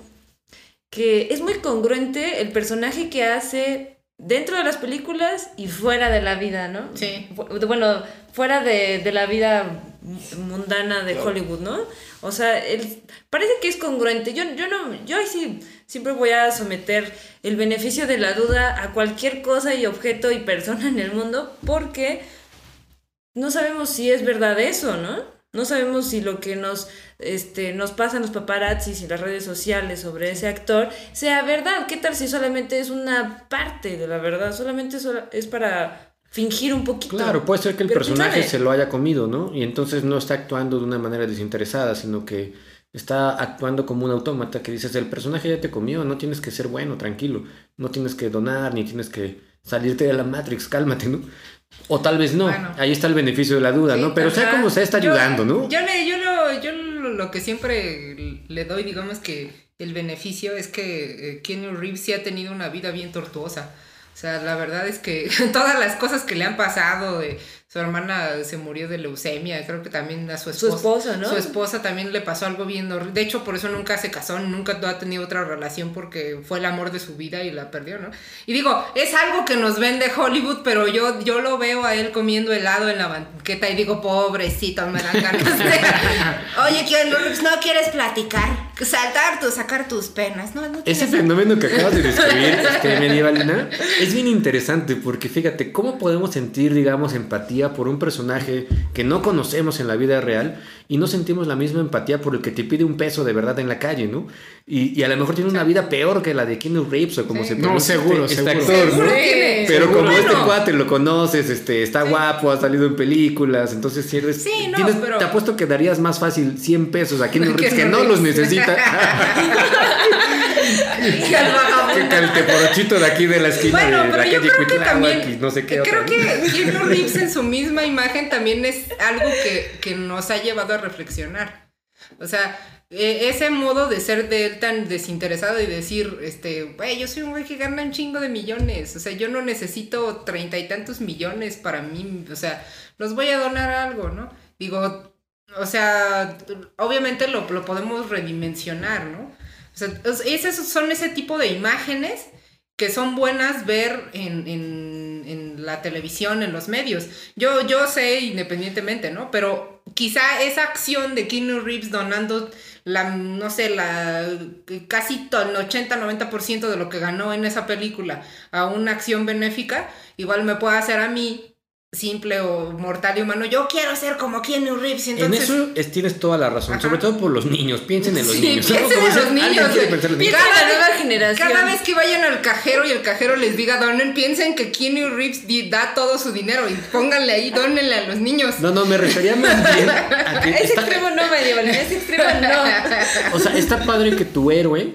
que es muy congruente el personaje que hace dentro de las películas y fuera de la vida, ¿no? Sí. Bueno, fuera de, de la vida mundana de Hollywood, ¿no? O sea, él parece que es congruente. Yo, yo no, yo ahí sí siempre voy a someter el beneficio de la duda a cualquier cosa y objeto y persona en el mundo porque no sabemos si es verdad eso, ¿no? No sabemos si lo que nos, este, nos pasan los paparazzis y las redes sociales sobre ese actor sea verdad. ¿Qué tal si solamente es una parte de la verdad? Solamente sola- es para fingir un poquito. Claro, puede ser que el Pero quién personaje se lo haya comido, ¿no? Y entonces no está actuando de una manera desinteresada, sino que está actuando como un autómata que dices, el personaje ya te comió, no tienes que ser bueno, tranquilo, no tienes que donar, ni tienes que salirte de la Matrix, cálmate, ¿no? O tal vez no. Bueno. Ahí está el beneficio de la duda, Sí, ¿no? Pero sea como sea, está Yo- ayudando, ¿no? Yo, le, yo, lo, yo lo, lo que siempre le doy, digamos que el beneficio es que eh, Keanu Reeves sí ha tenido una vida bien tortuosa. O sea, la verdad es que todas las cosas que le han pasado, de, su hermana se murió de leucemia, creo que también a su Su esposa. esposo, ¿no? Su esposa también le pasó algo bien horrible. De hecho, por eso nunca se casó, nunca ha tenido otra relación porque fue el amor de su vida y la perdió, ¿no? Y digo, es algo que nos vende Hollywood, pero yo, yo lo veo a él comiendo helado en la banqueta y digo, pobrecito, me dan ganas de... Oye, Reeves, ¿no quieres platicar? Saltar, tu, sacar tus penas. No, no Ese fenómeno que acabas de describir, este, medievalina, es bien interesante porque fíjate, ¿cómo podemos sentir, digamos, empatía por un personaje que no conocemos en la vida real y no sentimos la misma empatía por el que te pide un peso de verdad en la calle, ¿no? Y, y a lo mejor tiene una vida peor que la de Keanu Reeves o como Sí. se No, pronuncia seguro, este, seguro. este actor, ¿no? Seguro tiene- Pero seguro. como este cuate lo conoces, este, está guapo, ha salido en películas, entonces si eres, Sí, no, tienes- pero- te apuesto que darías más fácil 100 pesos a Keanu Reeves que no los necesita. Y al vagabundo. Que de aquí de la esquina Bueno, de la pero yo calle creo que también. no sé qué creo que. Keanu Reeves en su misma imagen también es algo que, que nos ha llevado a reflexionar. O sea, e- ese modo de ser de él tan desinteresado y decir, este, güey, yo soy un güey que gana un chingo de millones. O sea, yo no necesito treinta y tantos millones para mí. O sea, los voy a donar a algo, ¿no? Digo, o sea, obviamente lo, lo podemos redimensionar, ¿no? Es- son ese tipo de imágenes que son buenas ver en, en- la televisión, en los medios. Yo, yo sé independientemente, ¿no? Pero quizá esa acción de Keanu Reeves donando la, no sé, la casi el 80-90% de lo que ganó en esa película a una acción benéfica, igual me puede hacer a mí simple o mortal y humano, yo quiero ser como Keanu Reeves, y En entonces... eso es- tienes toda la razón, Ajá. sobre todo por los niños. Piensen en los Sí, niños. piensen en los niños, pensar en la nueva generación. Cada vez que vayan al cajero y el cajero les diga donen, piensen que Keanu Reeves di- da todo su dinero y pónganle ahí, donenle a los niños. No, no, me refería más bien a que Ese está, extremo no, medieval, ese extremo no. o sea, está padre que tu héroe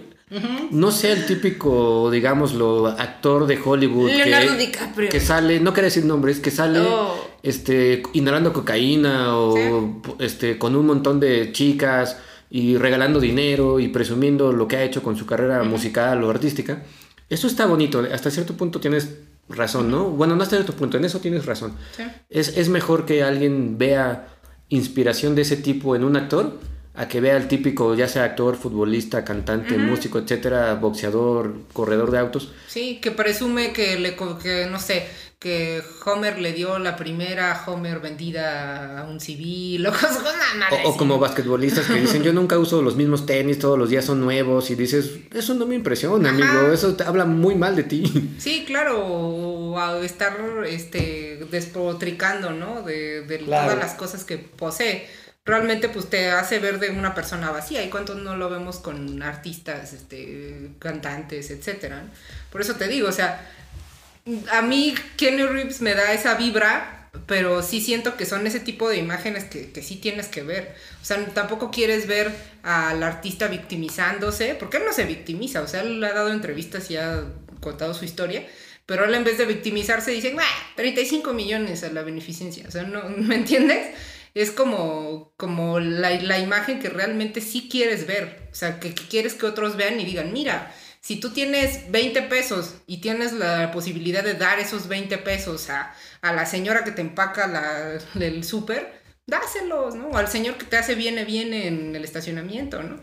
no sea el típico, digámoslo, actor de Hollywood Leonardo que, DiCaprio. que sale, no quiero decir nombres, que sale Oh. este inhalando cocaína o este con un montón de chicas y regalando dinero y presumiendo lo que ha hecho con su carrera musical o artística. Eso está bonito, hasta cierto punto tienes razón, ¿no? Bueno, no hasta cierto punto, en eso tienes razón. Sí. Es, es mejor que alguien vea inspiración de ese tipo en un actor a que vea el típico, ya sea actor, futbolista, cantante, músico, etcétera, boxeador, corredor de autos. Sí, que presume que le que no sé, que Homer le dio la primera Homer vendida a un civil o cosas madre O, o como basquetbolistas que dicen, yo nunca uso los mismos tenis, todos los días son nuevos, y dices, eso no me impresiona, Ajá. amigo, eso te habla muy mal de ti. Sí, claro, o a estar este despotricando, ¿no? De, de Claro. todas las cosas que posee. Realmente pues te hace ver de una persona vacía y cuántos no lo vemos con artistas, este, cantantes, etcétera. Por eso te digo, o sea, a mí Kenny Reeves me da esa vibra, pero sí siento que son ese tipo de imágenes que, que sí tienes que ver. O sea, tampoco quieres ver al artista victimizándose, porque él no se victimiza, o sea, él ha dado entrevistas y ha contado su historia, pero él en vez de victimizarse dice, "Bah, 35 millones a la beneficencia, o sea, no, ¿me entiendes? Es como, como la, la imagen que realmente sí quieres ver, o sea, que, que quieres que otros vean y digan, mira, si tú tienes 20 pesos y tienes la posibilidad de dar esos 20 pesos a, a la señora que te empaca la, el súper, dáselos, ¿no? O al señor que te hace viene, viene en el estacionamiento, ¿no?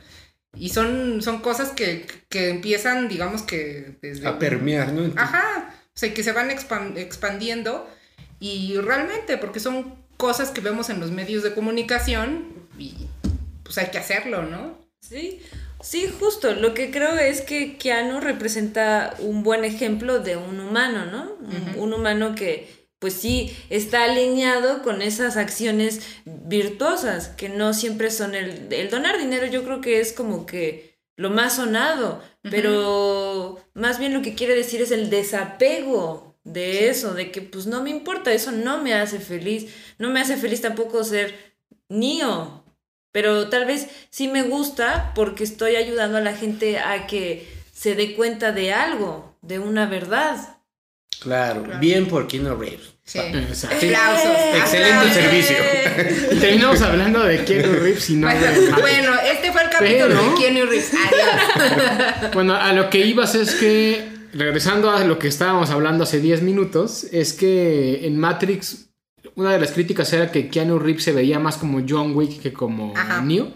Y son, son cosas que, que empiezan, digamos que desde... A permear, ¿no? Ajá, o sea, que se van expan- expandiendo y realmente, porque son cosas que vemos en los medios de comunicación y pues hay que hacerlo, ¿no? Sí, sí, justo. Lo que creo es que Keanu representa un buen ejemplo de un humano, ¿no? Un- Un humano que, pues sí, está alineado con esas acciones virtuosas, que no siempre son el, el donar dinero, yo creo que es como que lo más sonado, pero más bien lo que quiere decir es el desapego de eso, de que pues no me importa, eso no me hace feliz, no me hace feliz tampoco ser Neo, pero tal vez sí me gusta porque estoy ayudando a la gente a que se dé cuenta de algo, de una verdad. Claro, bien por Keanu Reeves. Sí. Exacto. Aplausos. Excelente aplausos. servicio. Y terminamos hablando de Keanu Reeves y no de Bueno, Matrix. bueno, este fue el capítulo Pero- de Keanu Reeves. Adiós. Bueno, a lo que ibas es que, regresando a lo que estábamos hablando hace 10 minutos, es que en Matrix una de las críticas era que Keanu Reeves se veía más como John Wick que como Ajá. Neo.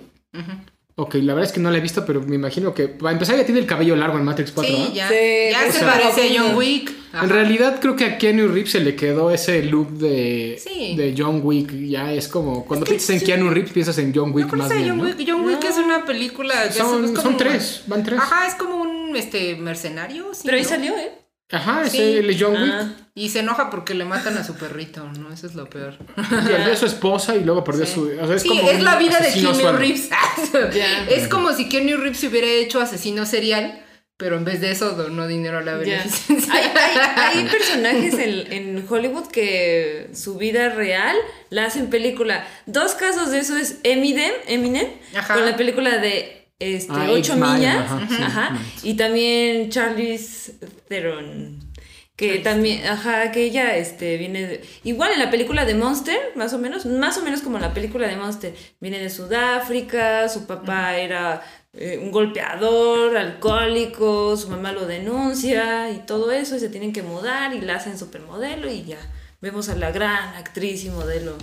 Ok, la verdad es que no la he visto, pero me imagino que para empezar ya tiene el cabello largo en Matrix 4. Sí, ya, Sí, ya se parece a John Wick. Ajá. En realidad creo que a Keanu Reeves se le quedó ese look de, Sí. de John Wick. Ya es como cuando que piensas en sí. Keanu Reeves piensas en John Wick ¿No más bien. John ¿no? Wick? John Wick es una película que Son, es como son un- tres, van tres. Ajá, es como un este mercenario. sí, Pero ahí ¿no? salió, ¿eh? Ajá, ese Sí. él es John Wick. Ah. Y se enoja porque le matan a su perrito, ¿no? Eso es lo peor. Perdió a su esposa y luego perdió Sí. su. O sea, es sí, como es la vida de Keanu. Reeves. Ya. Es como si Keanu Reeves se hubiera hecho asesino serial, pero en vez de eso donó dinero a la beneficencia. Hay, hay- hay personajes en, en Hollywood que su vida real la hacen película. Dos casos de eso es Eminem, Eminem Ajá. con la película de este, Ah, Ocho Millas. ajá, sí, ajá, Eight Y también Charlize Theron. Que también, ajá, que ella este, viene de- igual en la película de Monster, más o menos, más o menos como en la película de Monster. Viene de Sudáfrica, su papá era eh, un golpeador, alcohólico, su mamá lo denuncia y todo eso, y se tienen que mudar y la hacen supermodelo y ya. Vemos a la gran actriz y modelo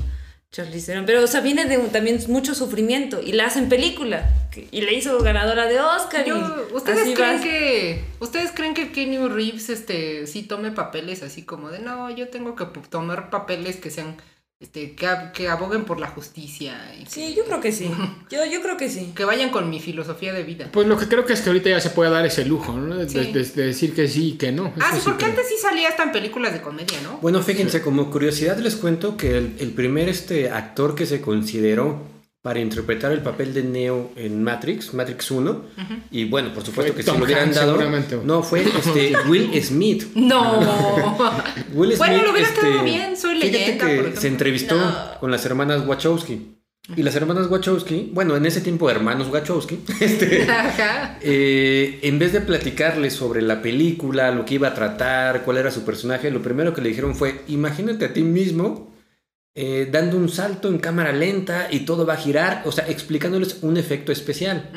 Charlize Theron. Pero, o sea, viene de un- también mucho sufrimiento y la hacen película. Y le hizo ganadora de Oscar. Yo- y ¿ustedes creen vas. que ustedes creen que Keanu Reeves este sí tome papeles así como de no, yo tengo que tomar papeles que sean este que, que aboguen por la justicia y que, Sí, yo creo que sí. Yo, yo creo que sí. que vayan con mi filosofía de vida? Pues lo que creo que es que ahorita ya se puede dar ese lujo, ¿no? De, Sí. de- de decir que sí y que no. Ah, sí, porque creo. antes sí salía hasta en películas de comedia, ¿no? Bueno, fíjense, como curiosidad les cuento que el, el primer este, actor que se consideró para interpretar el papel de Neo en Matrix, Matrix 1, y bueno, por supuesto Fue que Tom si lo hubieran Hanks, dado, no, fue este, Will Smith. No. Will Smith, Bueno, lo hubiera este, quedado bien, soy fíjate leyenda, que por ejemplo. se entrevistó No. con las hermanas Wachowski. Y las hermanas Wachowski, bueno, en ese tiempo hermanos Wachowski, este, Ajá. eh, en vez de platicarle sobre la película, lo que iba a tratar, cuál era su personaje, lo primero que le dijeron fue, imagínate a ti mismo eh, dando un salto en cámara lenta y todo va a girar, o sea, explicándoles un efecto especial.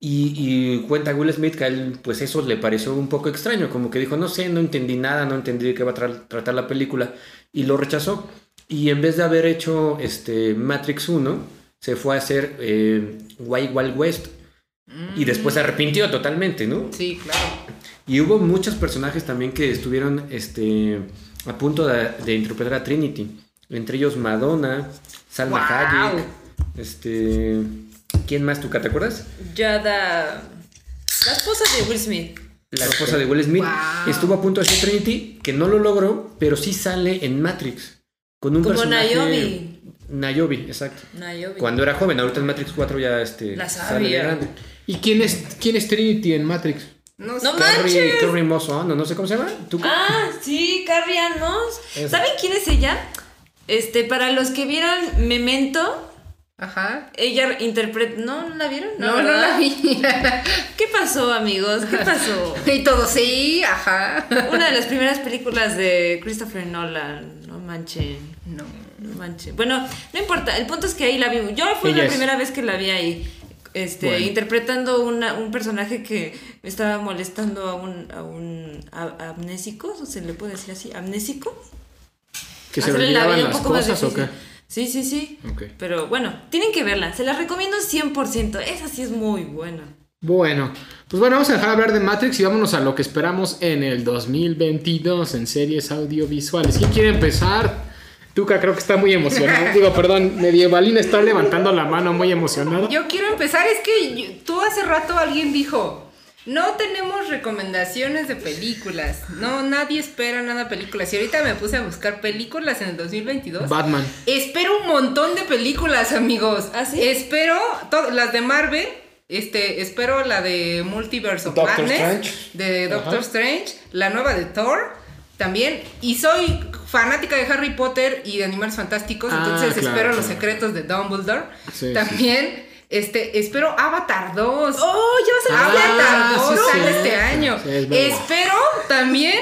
Y, y cuenta Will Smith que a él, pues eso le pareció un poco extraño, como que dijo, no sé, no entendí nada, no entendí de qué va a tra- tratar la película, y lo rechazó. Y en vez de haber hecho este, Matrix 1, se fue a hacer eh, Wild Wild West. Y después se arrepintió totalmente, ¿no? Sí, claro. Y hubo muchos personajes también que estuvieron este, a punto de, de interpretar a Trinity. Entre ellos Madonna, Salma Wow. Hayek, este... ¿Quién más tú, te acuerdas? Yada. La esposa de Will Smith. La esposa de Will Smith Wow. estuvo a punto de ser Trinity, que no lo logró, pero sí sale en Matrix. Con un Como personaje... Naomi. Nayobi, exacto. Naomi. Cuando era joven, ahorita en Matrix 4 ya este, La sale de grande. ¿Y quién es, quién es Trinity en Matrix? No, No sé. Carrie, manches. Carrie Moss, ¿no? no sé cómo se llama. ¿Tú? Ah, sí, Carrie Ann Moss. ¿Saben quién es ella? Este, para los que vieron Memento, Ajá. ella interpreta. ¿No, ¿No la vieron? No, no ¿verdad? la vi. ¿Qué pasó, amigos? ¿Qué pasó? y todo, sí, ajá. Una de las primeras películas de Christopher Nolan. No manchen. No. No manchen. Bueno, no importa. El punto es que ahí la vi. Yo fue Ella la es. primera vez que la vi ahí. Este, Bueno. interpretando una- un personaje que estaba molestando a un, a un a- amnésico, ¿o se le puede decir así, amnésico. ¿Que se Hacerle le la vida olvidaban un las más cosas o difícil. qué? Sí, sí, sí. Pero bueno, tienen que verla. Se la recomiendo 100%. Esa sí es muy buena. Bueno, pues bueno, vamos a dejar hablar de Matrix y vámonos a lo que esperamos en el 2022 en series audiovisuales. ¿Quién quiere empezar? Tuca creo que está muy emocionado. Digo, perdón, Medievalina está levantando la mano muy emocionada. Yo quiero empezar, es que tú hace rato alguien dijo, no tenemos recomendaciones de películas, no, nadie espera nada de películas. Y ahorita me puse a buscar películas en el 2022. Batman. Espero un montón de películas, amigos. ¿Ah, sí? Espero las de Marvel. Este, espero la de Multiverse of Doctor Madness, Strange. de Doctor Ajá. Strange, la nueva de Thor también. Y soy fanática de Harry Potter y de Animales Fantásticos, Ah, entonces claro, espero los secretos de Dumbledore. Sí, también, este, espero Avatar 2. ¡Oh! Ya vas a Ah, Avatar 2 sí, sale sí. este año. Sí, es verdad. espero también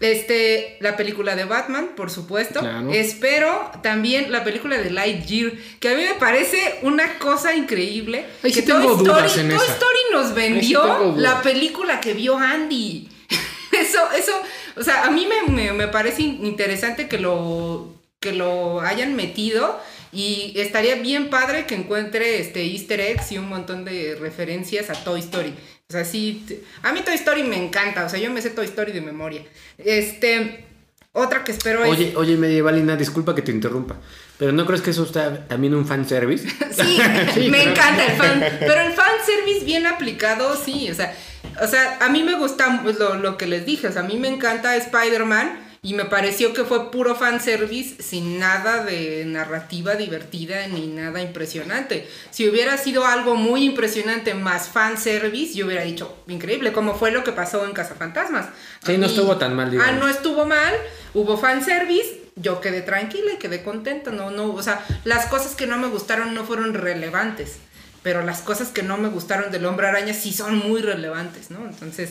Este, la película de Batman, por supuesto. Claro. Espero también la película de Lightyear, que a mí me parece una cosa increíble. Sí que Toy tengo dudas Story, en Toy esa. Story nos vendió la película que vio Andy. Eso, eso, o sea, a mí me, me- me parece in- interesante que lo, que lo hayan metido y estaría bien padre que encuentre este easter eggs y un montón de referencias a Toy Story. O sea, sí, a mí Toy Story me encanta, o sea, yo me sé Toy Story de memoria. Este, otra que espero es... Oye, oye, Medievalina, disculpa que te interrumpa. Pero ¿no crees que eso está también un fanservice? Sí, Sí, me encanta el fan. Pero el fan service bien aplicado, sí. O sea, o sea a mí me gusta pues, lo, lo que les dije. O sea, a mí me encanta Spider-Man. Y me pareció que fue puro fan service sin nada de narrativa divertida ni nada impresionante. Si hubiera sido algo muy impresionante más fan service, yo hubiera dicho, increíble, como fue lo que pasó en Cazafantasmas. Sí, A no mí- estuvo tan mal, digamos. Ah, no estuvo mal, hubo fan service, yo quedé tranquila y quedé contenta, no, no, o sea, las cosas que no me gustaron no fueron relevantes, pero las cosas que no me gustaron del hombre araña sí son muy relevantes, ¿no? Entonces,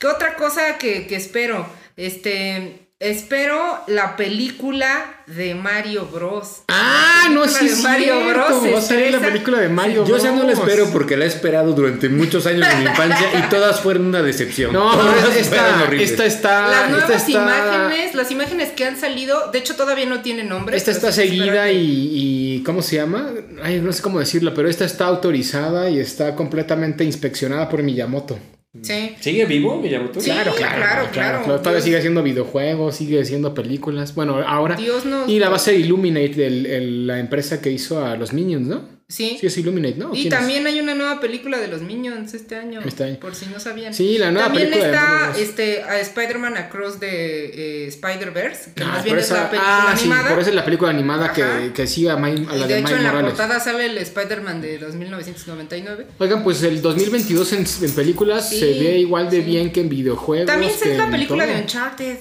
¿qué otra cosa que, que espero? Este, espero la película de Mario Bros. Ah, no, sí, de Mario cierto. Bros. Va a salir la película de Mario Yo ya no la Bros. espero porque la he esperado durante muchos años de mi infancia y todas fueron una decepción. No, Todas esta, horribles. esta está. Las esta nuevas está- imágenes, las imágenes que han salido, de hecho todavía no tienen nombre. Esta está seguida que- y, y- ¿Cómo se llama? Ay, no sé cómo decirlo, pero esta está autorizada y está completamente inspeccionada por Miyamoto. Sí. ¿Sigue vivo Miyamoto? Sí, claro, claro. Todavía Dios. sigue haciendo videojuegos, sigue haciendo películas. Bueno, ahora. Dios nos- Y la ser Illuminate, el- el- la empresa que hizo a los Minions, ¿no? Sí. Sí, es Illuminate, ¿no? Y ¿Quién es? también hay una nueva película de los Minions este año. Este año. Por si no sabían. Sí, la nueva también película de está este, a Spider-Man Across the eh, Spider-Verse, que Ah, más bien es esa- la película ah, animada. sí, por eso es la película animada que, Ajá. que sigue a, Mi- a y la de de, hecho Miles en la Morales. portada sale el Spider-Man de los 1999. Oigan, pues el 2022 en, en películas Sí, se ve igual de sí. bien que en videojuegos. También es la película de Uncharted.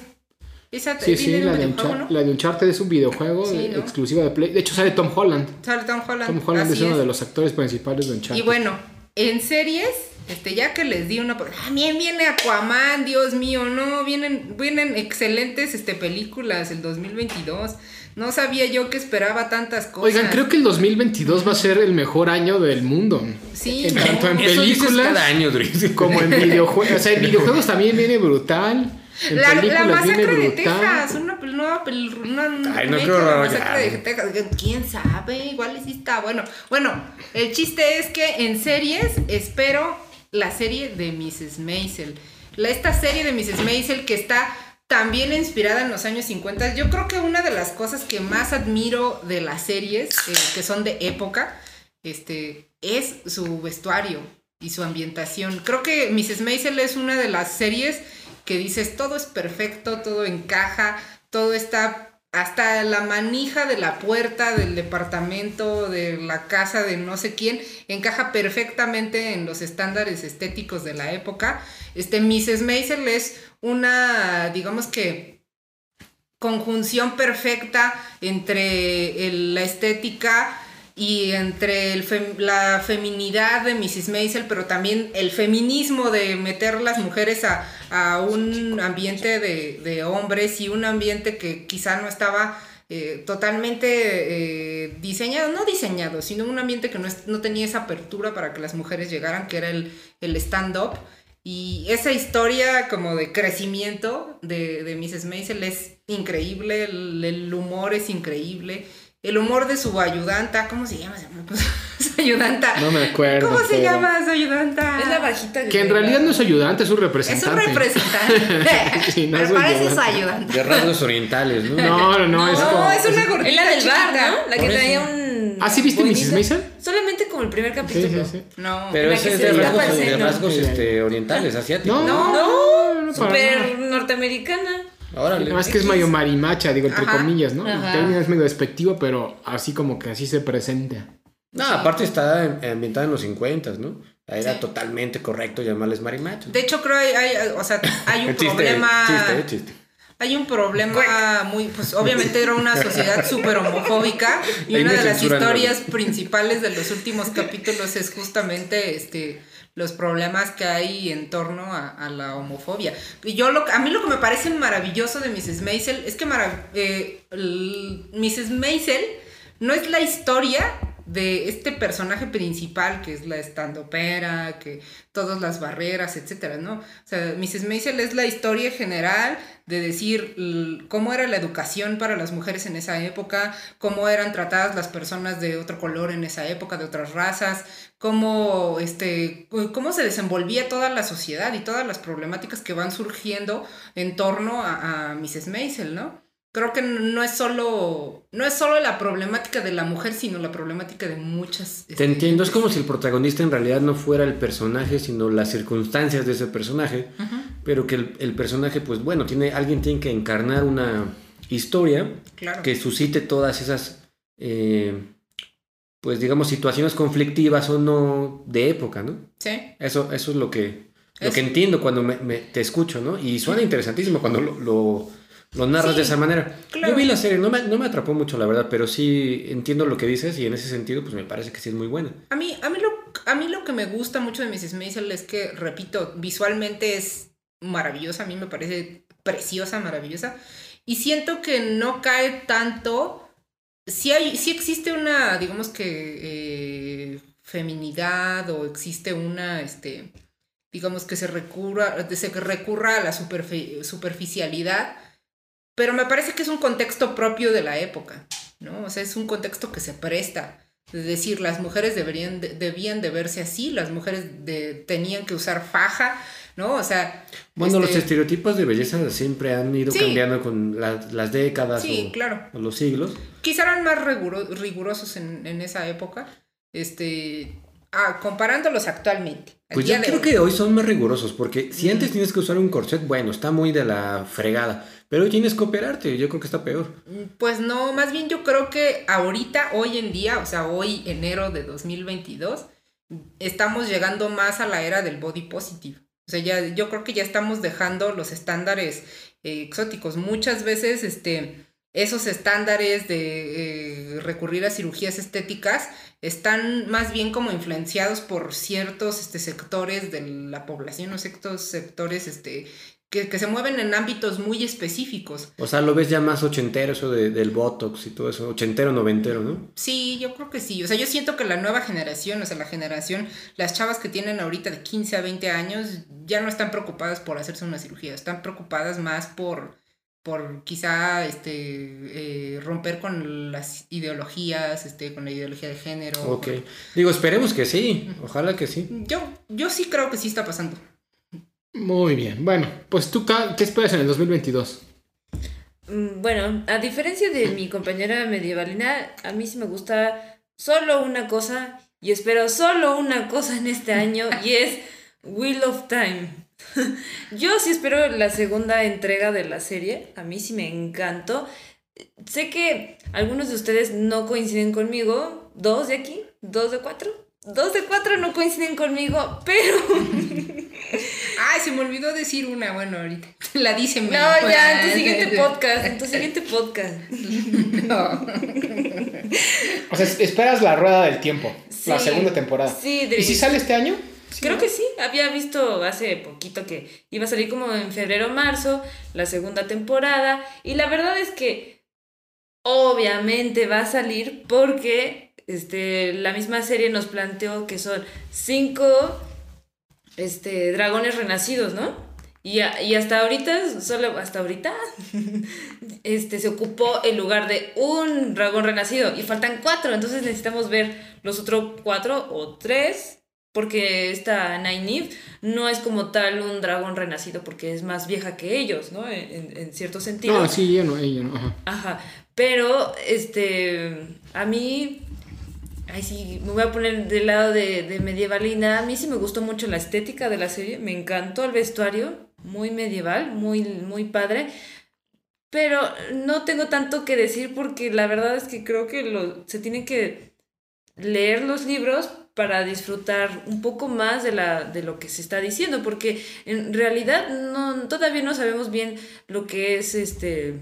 Esa Sí, sí, la de, ¿no? la de Uncharted es un videojuego Sí, ¿no? exclusivo de Play. De hecho, sale Tom Holland. Sale Tom Holland. Tom Holland así es uno es. de los actores principales de Uncharted. Y bueno, en series, este, ya que les di una. También viene Aquaman, Dios mío, no, vienen, vienen excelentes este, películas el 2022. No sabía yo que esperaba tantas cosas. Oigan, creo que el 2022 va a ser el mejor año del mundo. Sí, En tanto en Eso dices películas cada año, Dries. como en videojuegos. O sea, en videojuegos también viene brutal. La, la masacre de. Texas, una nueva pel- una, una Ay, no creo, la masacre de Texas. ¿Quién sabe? Igual sí está bueno. Bueno, el chiste es que en series espero la serie de Mrs. Maisel. La, esta serie de Mrs. Maisel que está también inspirada en los años 50. Yo creo que una de las cosas que más admiro de las series eh, que son de época este, es su vestuario y su ambientación. Creo que Mrs. Maisel es una de las series que dices todo es perfecto, todo encaja, todo está hasta la manija de la puerta del departamento, de la casa de no sé quién, encaja perfectamente en los estándares estéticos de la época. Este Mrs. Maisel es una, digamos que conjunción perfecta entre la estética y entre el fem- la feminidad de Mrs. Maisel, pero también el feminismo de meter las mujeres a, a un ambiente de, hombres y un ambiente que quizá no estaba eh, totalmente eh, diseñado, no diseñado, sino un ambiente que no, no tenía esa apertura para que las mujeres llegaran, que era el, el stand-up. Y esa historia como de crecimiento de, de Mrs. Maisel es increíble, el, el humor es increíble. El humor de su ayudanta, ¿cómo se llama? su ayudanta. No me acuerdo. ¿Cómo se pero- llama su ayudanta? Es la bajita Que en realidad no es ayudante, es un Es un representante. representante. Sí, no Pero es parece su ayudante. De rasgos orientales, ¿no? No, no, no, es No, como. es una gordita Es la del bar. ¿no? La que traía un. ¿Ah, sí viste. Mrs. Maisel? Solamente como el primer Sí, capítulo. sí, sí. No. Pero ese que es se de rasgos, de rasgos este, orientales, asiáticos. No, No. no, no, para Súper nada. norteamericana. Órale. Nada más que es medio marimacha, digo, entre Ajá. comillas, ¿no? El término es medio despectivo, pero así como que así se presenta. No, aparte está ambientada en los 50, ¿no? Era Sí. totalmente correcto llamarles marimachos. De hecho, creo hay, hay- o sea, hay un Chiste, problema. chiste, chiste. hay un problema muy, pues obviamente era una sociedad súper homofóbica y Ahí una de las historias principales de los últimos capítulos es justamente este los problemas que hay en torno a, la homofobia. Y yo lo, a mí lo que me parece maravilloso de Mrs. Maisel es que mara- eh, Mrs. Maisel no es la historia de este personaje principal que es la estandopera, que todas las barreras, etcétera, ¿no? O sea, Mrs. Maisel es la historia general de decir cómo era la educación para las mujeres en esa época, cómo eran tratadas las personas de otro color en esa época, de otras razas, cómo, este, cómo se desenvolvía toda la sociedad y todas las problemáticas que van surgiendo en torno a, a Mrs. Maisel, ¿no? Creo que no es solo no es solo la problemática de la mujer, sino la problemática de muchas. Te este, entiendo, es como si el protagonista en realidad no fuera el personaje, sino las circunstancias de ese personaje, pero que el, el personaje, pues bueno, tiene, alguien tiene que encarnar una historia Claro. que suscite todas esas, eh, pues digamos, situaciones conflictivas o no de época, ¿no? Sí. Eso, eso es lo que, lo Es- que entiendo cuando me, me- te escucho, ¿no? Y suena interesantísimo cuando lo, lo, lo narras Sí, de esa manera. claro. Yo vi la serie, no me, no me atrapó mucho, la verdad, pero sí entiendo lo que dices y en ese sentido, pues me parece que sí es muy buena. A mí, a mí, lo, a mí lo que me gusta mucho de Mrs. Maisel es que, repito, visualmente es maravillosa, a mí me parece preciosa, maravillosa, y siento que no cae tanto, sí, hay, sí existe una, digamos que, eh, feminidad o existe una, este, digamos que se recurra, se recurra a la superfi- superficialidad, pero me parece que es un contexto propio de la época, ¿no? O sea, es un contexto que se presta. Es decir, las mujeres deberían de- debían de verse así, las mujeres de- tenían que usar faja, ¿no? O sea... Bueno, los este, estereotipos de belleza siempre han ido Sí. cambiando con la- las décadas Sí, o, claro. o los siglos. Quizá eran más riguro- rigurosos en, en esa época, este, ah, comparándolos actualmente. al Pues yo creo hoy. que hoy son más rigurosos, porque si antes tienes que usar un corset, bueno, está muy de la fregada, pero tienes que operarte, yo creo que está peor. Pues no, más bien yo creo que ahorita, hoy en día, o sea, hoy enero de 2022, estamos llegando más a la era del body positive. O sea, ya, yo creo que ya estamos dejando los estándares eh, exóticos. Muchas veces, este, esos estándares de eh, recurrir a cirugías estéticas están más bien como influenciados por ciertos este, sectores de la población o ciertos sectores este, que, que se mueven en ámbitos muy específicos. O sea, lo ves ya más ochentero eso de- del Botox y todo eso, ochentero, noventero, ¿no? Sí, yo creo que sí. O sea, yo siento que la nueva generación, o sea, la generación, las chavas que tienen ahorita de 15 a 20 años, ya no están preocupadas por hacerse una cirugía, están preocupadas más por, por quizá este, eh, romper con las ideologías, este, con la ideología de género. Ok. Digo, esperemos que sí, ojalá que sí. Yo, yo sí creo que sí está pasando. Muy bien. Bueno, pues tú, ¿qué esperas en el 2022? Mm, Bueno, a diferencia de mi compañera medievalina, a mí sí me gusta solo una cosa y espero solo una cosa en este año y es Wheel of Time. Yo sí espero la segunda entrega de la serie, a mí sí me encantó. Sé que algunos de ustedes no coinciden conmigo, dos de aquí, dos de cuatro, dos de cuatro no coinciden conmigo, pero... Se me olvidó decir una, bueno, ahorita. La dice No, ya, en tu siguiente podcast, en tu siguiente podcast. No. O sea, esperas la rueda del tiempo, la segunda temporada. Sí, de- ¿Y si sale este año? Creo que sí, había visto hace poquito que iba a salir como en febrero o marzo la segunda temporada y la verdad es que obviamente va a salir porque este, la misma serie nos planteó que son cinco este, dragones renacidos, ¿no? Y, a- y hasta ahorita, solo hasta ahorita, este, se ocupó el lugar de un dragón renacido y faltan cuatro, entonces necesitamos ver los otros cuatro o tres, porque esta Nynaeve no es como tal un dragón renacido porque es más vieja que ellos, ¿no? En, en- cierto sentido. No, sí, yo no, ella no. Ajá. Ajá, pero este, a mí, ay sí, me voy a poner del lado de, de medievalina, a mí sí me gustó mucho la estética de la serie, me encantó el vestuario, muy medieval, muy, muy padre, pero no tengo tanto que decir porque la verdad es que creo que se tienen que leer los libros para disfrutar un poco más de, la, de lo que se está diciendo, porque en realidad no, todavía no sabemos bien lo que es este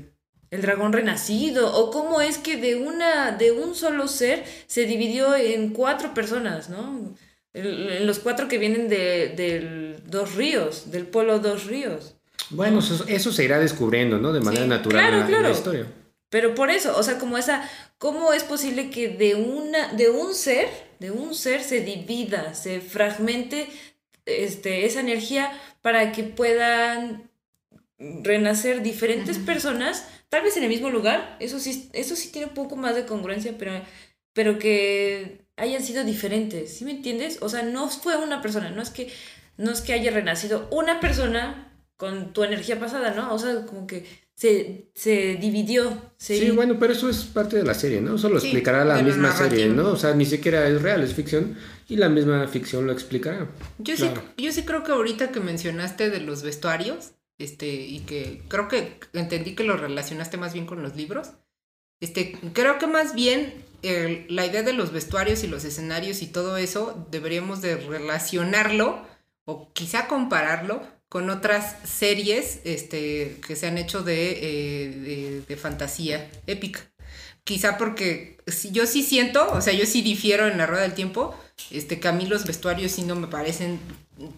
el dragón renacido o cómo es que de una de un solo ser se dividió en cuatro personas, ¿no? El- los cuatro que vienen de, del dos ríos, del polo dos ríos. Bueno, eso, eso se irá descubriendo, ¿no? De manera Sí, natural claro, en la- en la claro. historia. Pero por eso, o sea, como esa, ¿cómo es posible que de una, de un ser, de un ser se divida, se fragmente este, esa energía para que puedan renacer diferentes personas, tal vez en el mismo lugar? Eso sí, eso sí tiene un poco más de congruencia, pero, pero que hayan sido diferentes, ¿sí me entiendes? O sea, no fue una persona, no es que, no es que haya renacido una persona con tu energía pasada, ¿no? O sea, como que se, se dividió. Se Sí, bueno, pero eso es parte de la serie, ¿no? Eso lo Sí, explicará la misma serie, narrativo. ¿no? O sea, ni siquiera es real, es ficción y la misma ficción lo explicará. Yo, Claro. sí, yo sí creo que ahorita que mencionaste de los vestuarios, este, y que creo que entendí que lo relacionaste más bien con los libros, este, creo que más bien la idea de los vestuarios y los escenarios y todo eso deberíamos de relacionarlo o quizá compararlo con otras series este, que se han hecho de, eh, de, de fantasía épica. Quizá porque yo sí siento, o sea, yo sí difiero en la rueda del tiempo, este, que a mí los vestuarios sí no me parecen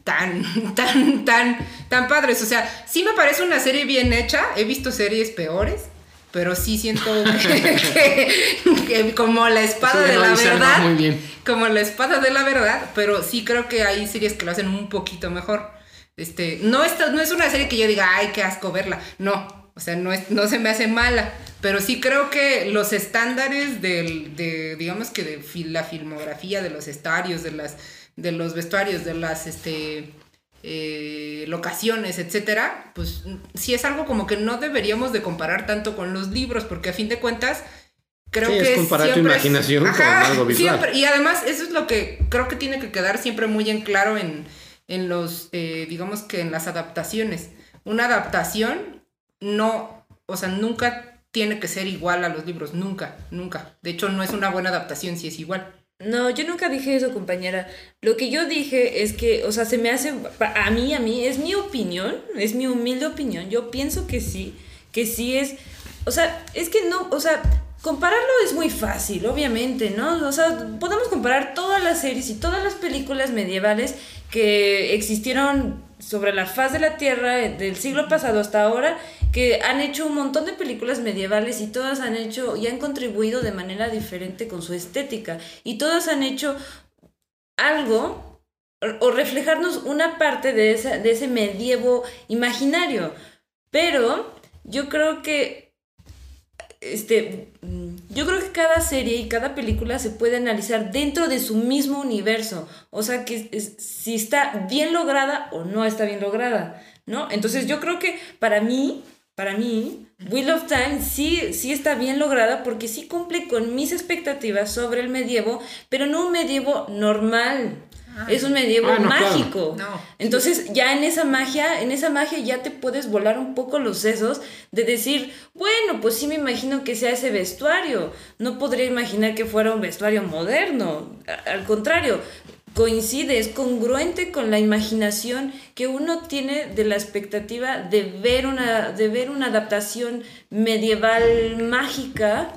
tan, tan, tan, tan padres. O sea, sí me parece una serie bien hecha, he visto series peores, pero sí siento que, que- que como la espada Sí, de la verdad, muy bien. como la espada de la verdad, pero sí creo que hay series que lo hacen un poquito mejor. Este, no, esta- no es una serie que yo diga, ay, qué asco verla. No, o sea, no, es, no se me hace mala. Pero sí creo que los estándares del, de, digamos que de fil- la filmografía, de los estarios, de las, de los vestuarios, de las, este, eh, locaciones, etcétera, pues sí es algo como que no deberíamos de comparar tanto con los libros, porque a fin de cuentas, creo Sí, es que comparar tu siempre es- imaginación con algo visual. siempre- y además, eso es lo que creo que tiene que quedar siempre muy en claro en, en los, eh, digamos que en las adaptaciones. Una adaptación no, o sea, nunca tiene que ser igual a los libros, nunca, nunca. De hecho, no es una buena adaptación si es igual. No, yo nunca dije eso, compañera. Lo que yo dije es que, o sea, se me hace, a mí, a mí, es mi opinión, es mi humilde opinión. Yo pienso que sí, que sí es, o sea, es que no, o sea, compararlo es muy fácil, obviamente, ¿no? O sea, podemos comparar todas las series y todas las películas medievales que existieron sobre la faz de la Tierra eh, del siglo pasado hasta ahora, que han hecho un montón de películas medievales y todas han hecho y han contribuido de manera diferente con su estética y todas han hecho algo o- reflejarnos una parte de, esa, de ese medievo imaginario. Pero yo creo que este, yo creo que cada serie y cada película se puede analizar dentro de su mismo universo. O sea, que si está bien lograda o no está bien lograda, ¿no? Entonces yo creo que para mí, para mí, Wheel of Time sí, sí está bien lograda porque sí cumple con mis expectativas sobre el medievo, pero no un medievo normal. Es un medievo Ah, no, claro. mágico. No. Entonces ya en esa magia, en esa magia ya te puedes volar un poco los sesos de decir, bueno, pues sí me imagino que sea ese vestuario. No podría imaginar que fuera un vestuario moderno. Al contrario, coincide, es congruente con la imaginación que uno tiene de la expectativa de ver una, de ver una adaptación medieval mágica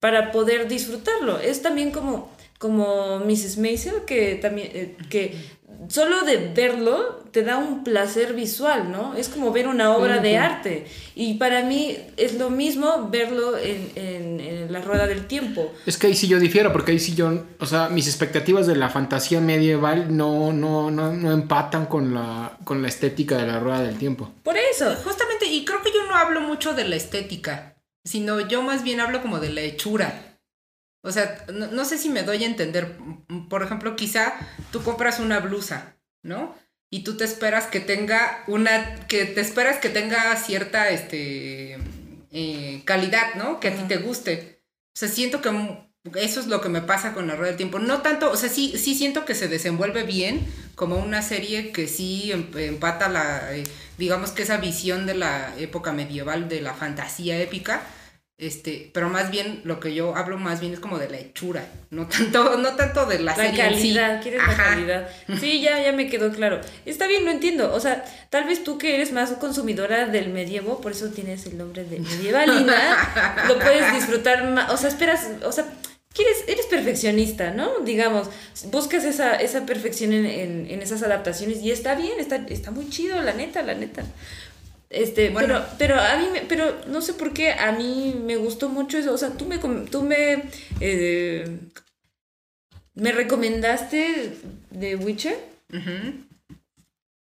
para poder disfrutarlo. Es también como, como Mrs. Maisel, que también, eh, que solo de verlo te da un placer visual, ¿no? Es como ver una obra de arte. Y para mí es lo mismo verlo en, en- en la rueda del tiempo. Es que ahí sí yo difiero, porque ahí sí yo, o sea, mis expectativas de la fantasía medieval no, no, no, no empatan con la, con la estética de la rueda del tiempo. Por eso. Justamente, y creo que yo no hablo mucho de la estética, sino yo más bien hablo como de la hechura. O sea, no, no sé si me doy a entender. Por ejemplo, quizá tú compras una blusa, ¿no? Y tú te esperas que tenga una, que te esperas que tenga cierta, este, eh, calidad, ¿no? Que a ti te guste. O sea, siento que eso es lo que me pasa con la rueda del tiempo. No tanto, o sea, sí, sí siento que se desenvuelve bien como una serie que sí em- empata la, eh, digamos que esa visión de la época medieval, de la fantasía épica. Este, pero más bien lo que yo hablo más bien es como de la hechura, no tanto, no tanto de la, La serie en sí. calidad, quieres la calidad. Sí, ya, ya me quedó claro. Está bien, lo entiendo. O sea, tal vez tú que eres más consumidora del medievo, por eso tienes el nombre de medievalina, lo puedes disfrutar más. O sea, esperas, o sea, quieres, eres perfeccionista, ¿no? Digamos, buscas esa, esa perfección en, en, en esas adaptaciones y está bien, está, está muy chido, la neta, la neta. Este, Bueno. pero, pero a mí, me- pero no sé por qué a mí me gustó mucho eso. O sea, tú me, tú me, eh, me recomendaste The Witcher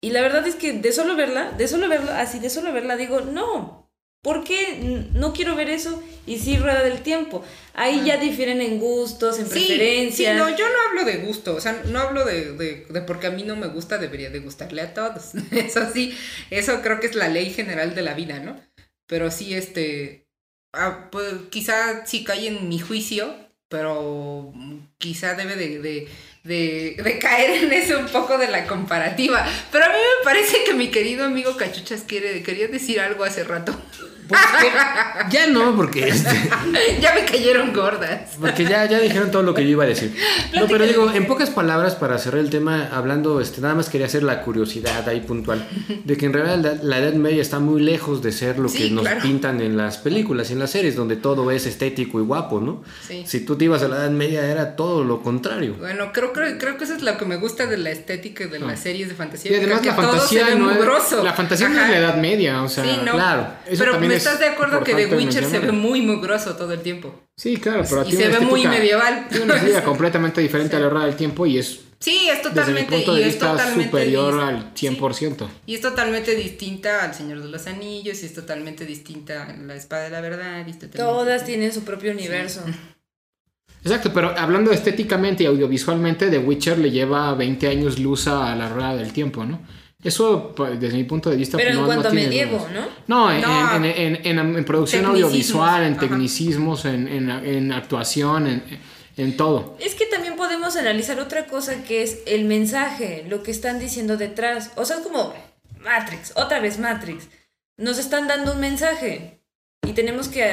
y la verdad es que de solo verla, de solo verla, así de solo verla digo, no, ¿por qué n- no quiero ver eso? Y sí, rueda del tiempo. Ahí ya difieren en gustos, en. Sí, preferencias. sí, no, yo no hablo de gusto, o sea, no hablo de, de, de porque a mí no me gusta, debería de gustarle a todos. Eso sí, eso creo que es la ley general de la vida, ¿no? Pero sí, este, ah, pues, quizá sí cae en mi juicio, pero quizá debe de, de, de, de caer en eso un poco de la comparativa. Pero a mí me parece que mi querido amigo Cachuchas quiere, quería decir algo hace rato. Ya no, porque, este, ya me cayeron gordas. porque ya, ya dijeron todo lo que yo iba a decir. No, pero digo, en pocas palabras, para cerrar el tema, hablando, este, nada más quería hacer la curiosidad ahí puntual, de que en realidad la, la Edad Media está muy lejos de ser lo que Sí, nos claro. pintan en las películas y en las series, donde todo es estético y guapo, ¿no? Sí. Si tú te ibas a la Edad Media era todo lo contrario. Bueno, creo, creo, creo que eso es lo que me gusta de la estética de las series de fantasía. Y además la fantasía no es, la fantasía no es la Edad Media, o sea, Sí, no. claro, eso Pero también me es estás de acuerdo que The Witcher se ve mencionar. muy mugroso todo el tiempo. Sí, claro, pero Y tiene se ve muy medieval. Tiene una estética completamente diferente a la hora del tiempo y es Sí, es desde mi totalmente, punto y de es vista totalmente superior al 100%. Y es totalmente distinta al Señor de los Anillos, y es totalmente distinta a la Espada de la Verdad. y Todas distinta. tienen su propio universo. Exacto, pero hablando estéticamente y audiovisualmente, The Witcher le lleva 20 años luz a la rueda del tiempo, ¿no? Eso, pues, desde mi punto de vista, Pero pues, en no- cuanto no a medievo. ¿no? No, en, No. en- en- en- en producción audiovisual, en tecnicismos, en, en- en actuación, en, en todo. Es que también podemos analizar otra cosa que es el mensaje, lo que están diciendo detrás. O sea, es como Matrix, otra vez Matrix. Nos están dando un mensaje y tenemos que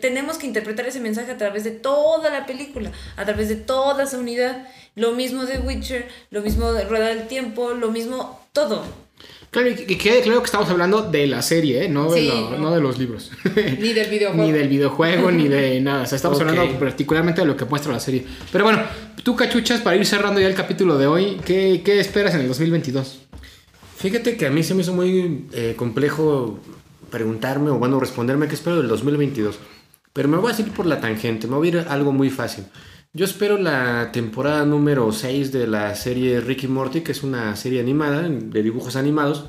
tenemos que interpretar ese mensaje a través de toda la película, a través de toda esa unidad. Lo mismo de Witcher, lo mismo de Rueda del Tiempo, lo mismo todo. Claro, y que quede claro que estamos hablando de la serie, ¿eh? no, de Sí, lo- no. no de los libros. Ni del videojuego. ni del videojuego, ni de nada. O sea, estamos hablando particularmente de lo que muestra la serie. Pero bueno, tú, cachuchas, para ir cerrando ya el capítulo de hoy, ¿qué, qué esperas en el 2022? Fíjate que a mí se me hizo muy eh, complejo preguntarme o bueno, responderme qué espero del 2022. Pero me voy a ir por la tangente, me voy a ir a algo muy fácil. Yo espero la temporada número 6 de la serie Ricky Morty, que es una serie animada de dibujos animados,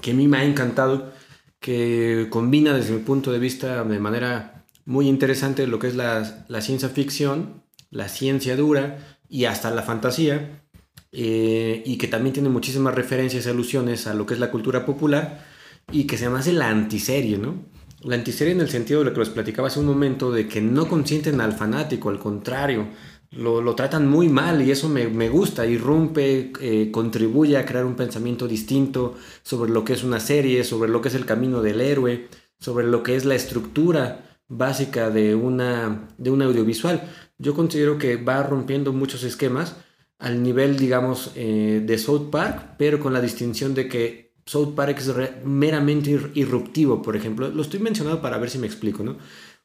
que a mí me ha encantado, que combina desde mi punto de vista de manera muy interesante lo que es la, la ciencia ficción, la ciencia dura y hasta la fantasía eh, y que también tiene muchísimas referencias y alusiones a lo que es la cultura popular y que se llama hace la antiserie, ¿no? La antiserie en el sentido de lo que les platicaba hace un momento, de que no consienten al fanático, al contrario, lo, lo tratan muy mal y eso me, me gusta, irrumpe, eh, contribuye a crear un pensamiento distinto sobre lo que es una serie, sobre lo que es el camino del héroe, sobre lo que es la estructura básica de una, de un audiovisual. Yo considero que va rompiendo muchos esquemas al nivel, digamos, eh, de South Park, pero con la distinción de que South Park es meramente ir- irruptivo, por ejemplo. Lo estoy mencionando para ver si me explico, ¿no?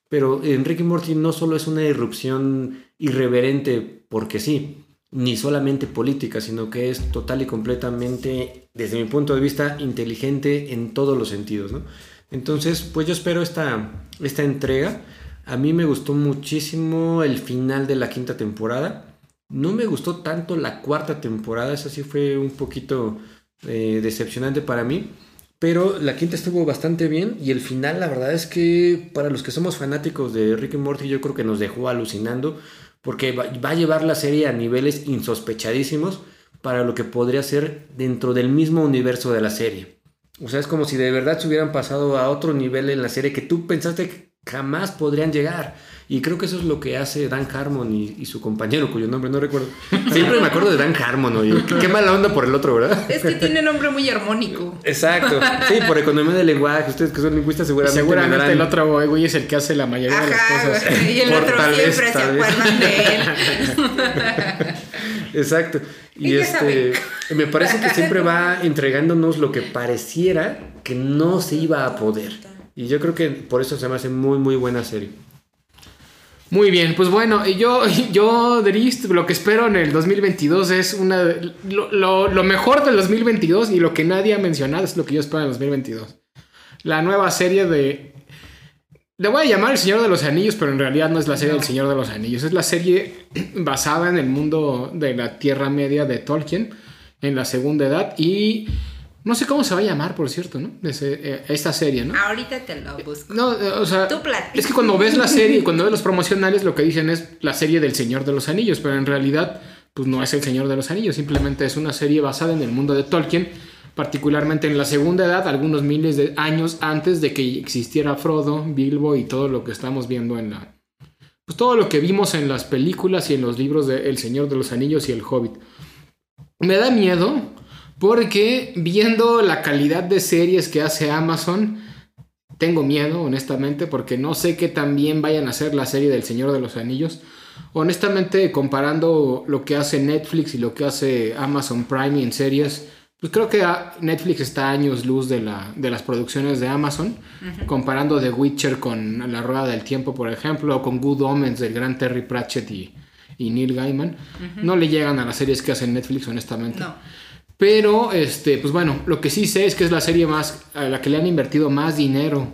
Pero en Rick y Morty no solo es una irrupción irreverente porque sí, ni solamente política, sino que es total y completamente, desde mi punto de vista, inteligente en todos los sentidos, ¿no? Entonces, pues yo espero esta, esta entrega. A mí me gustó muchísimo el final de la quinta temporada. No me gustó tanto la cuarta temporada, esa sí fue un poquito eh, decepcionante para mí. Pero la quinta estuvo bastante bien y el final la verdad es que para los que somos fanáticos de Rick y Morty yo creo que nos dejó alucinando porque va, va a llevar la serie a niveles insospechadísimos para lo que podría ser dentro del mismo universo de la serie. O sea, es como si de verdad se hubieran pasado a otro nivel en la serie que tú pensaste que jamás podrían llegar. Y creo que eso es lo que hace Dan Harmon y, y su compañero, cuyo nombre no recuerdo. Siempre me acuerdo de Dan Harmon, oye. Qué, qué mala onda por el otro, ¿verdad? Es que tiene nombre muy armónico. Exacto. Sí, por economía del lenguaje. Ustedes que son lingüistas seguramente. me Seguramente darán- el otro güey es el que hace la mayoría de las cosas. y el Por otro tal vez, siempre se tal vez. acuerdan de él. Exacto. Y Ella este, me parece que siempre va entregándonos lo que pareciera que no se iba a poder. Y yo creo que por eso se me hace muy, muy buena serie. Muy bien, pues bueno, yo, yo lo que espero en el 2022 es una... Lo, lo- lo mejor del 2022 y lo que nadie ha mencionado es lo que yo espero en el 2022. La nueva serie de... Le voy a llamar El Señor de los Anillos, pero en realidad no es la serie del Señor de los Anillos. Es la serie basada en el mundo de la Tierra Media de Tolkien, en la Segunda Edad. Y no sé cómo se va a llamar, por cierto, ¿no? Eh, esta serie, ¿no? Ahorita te lo busco. No, eh, o sea, Tú es que cuando ves la serie, cuando ves los promocionales, lo que dicen es la serie del Señor de los Anillos, pero en realidad, pues no es el Señor de los Anillos, simplemente es una serie basada en el mundo de Tolkien, particularmente en la Segunda Edad, algunos miles de años antes de que existiera Frodo, Bilbo y todo lo que estamos viendo en la, pues todo lo que vimos en las películas y en los libros de El Señor de los Anillos y El Hobbit. Me da miedo porque viendo la calidad de series que hace Amazon, tengo miedo, honestamente, porque no sé qué tan bien vayan a hacer la serie del Señor de los Anillos. Honestamente, comparando lo que hace Netflix y lo que hace Amazon Prime en series, pues creo que a- Netflix está a años luz de, la, de las producciones de Amazon, comparando The Witcher con La Rueda del Tiempo, por ejemplo, o con Good Omens del gran Terry Pratchett y, y Neil Gaiman. No le llegan a las series que hace Netflix, honestamente. No. Pero, este, pues bueno, lo que sí sé es que es la serie más a la que le han invertido más dinero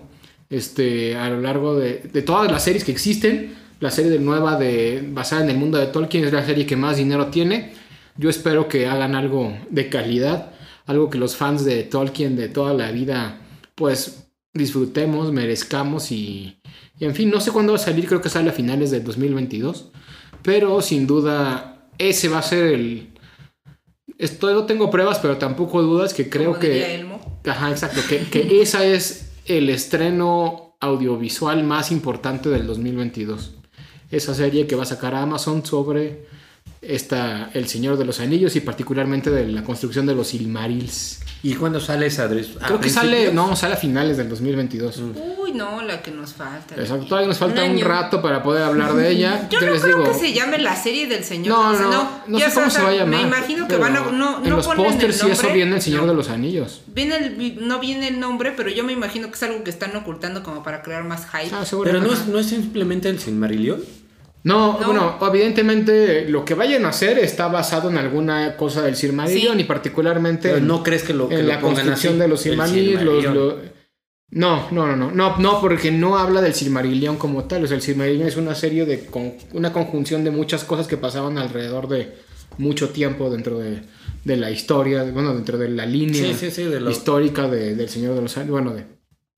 este, a lo largo de, de todas las series que existen. La serie de nueva de, basada en el mundo de Tolkien es la serie que más dinero tiene. Yo espero que hagan algo de calidad, algo que los fans de Tolkien de toda la vida, pues disfrutemos, merezcamos y, y en fin, no sé cuándo va a salir, creo que sale a finales del 2022. Pero sin duda, ese va a ser el, esto no tengo pruebas, pero tampoco dudas que creo Como diría que. Elmo. Ajá, exacto. Que, que esa es el estreno audiovisual más importante del 2022. Esa serie que va a sacar Amazon sobre esta, El Señor de los Anillos y particularmente de la construcción de los Silmarils. ¿Y cuándo sale esa, Creo que sale, no, sale a finales del 2022. Uy, no, la que nos falta. Exacto, todavía nos falta Un rato para poder hablar de ella. Yo no les creo digo, que se llame la serie del Señor. No, de los- no, no ya sé cómo se va a llamar. Me imagino que van a. No, en no los ponen el pósters y eso viene el Señor No. de los Anillos. Viene el, no viene el nombre, pero yo me imagino que es algo que están ocultando como para crear más hype. Ah, Pero no es, no es simplemente el Silmarillion. No, No. bueno, evidentemente lo que vayan a hacer está basado en alguna cosa del Silmarillion Sí. y particularmente Pero en, no crees que lo, que en lo la construcción así, de los los- Silmarillion? lo- No, no, no, no, no, no, porque no habla del Silmarillion como tal. O sea, el Silmarillion es una serie de con- una conjunción de muchas cosas que pasaban alrededor de mucho tiempo dentro de, de la historia, de- bueno, dentro de la línea Sí, sí, sí, de lo- histórica de- del Señor de los Anillos, bueno, de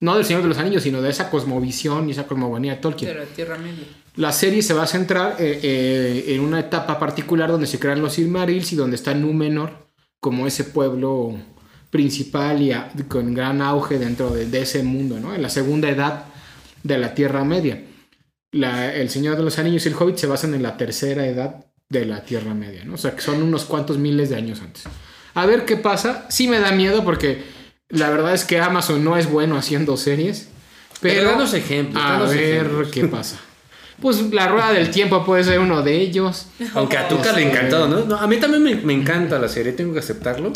no del Señor de los Anillos, sino de esa cosmovisión y esa cosmogonía de Tolkien. Pero Tierra Media. La serie se va a centrar eh, eh, en una etapa particular donde se crean los Silmarils y donde está Númenor como ese pueblo principal y a- con gran auge dentro de, de ese mundo, ¿no? En la segunda edad de la Tierra Media. La- el Señor de los Anillos y el Hobbit se basan en la tercera edad de la Tierra Media, ¿no? O sea, que son unos cuantos miles de años antes. A ver qué pasa. Sí me da miedo porque la verdad es que Amazon no es bueno haciendo series. Pero Pero, danos ejemplos, A danos ver ejemplos. qué pasa. Pues la rueda del tiempo puede ser uno de ellos. Aunque a Tuca le encantó, ¿no? No, A mí también me, me encanta la serie, tengo que aceptarlo.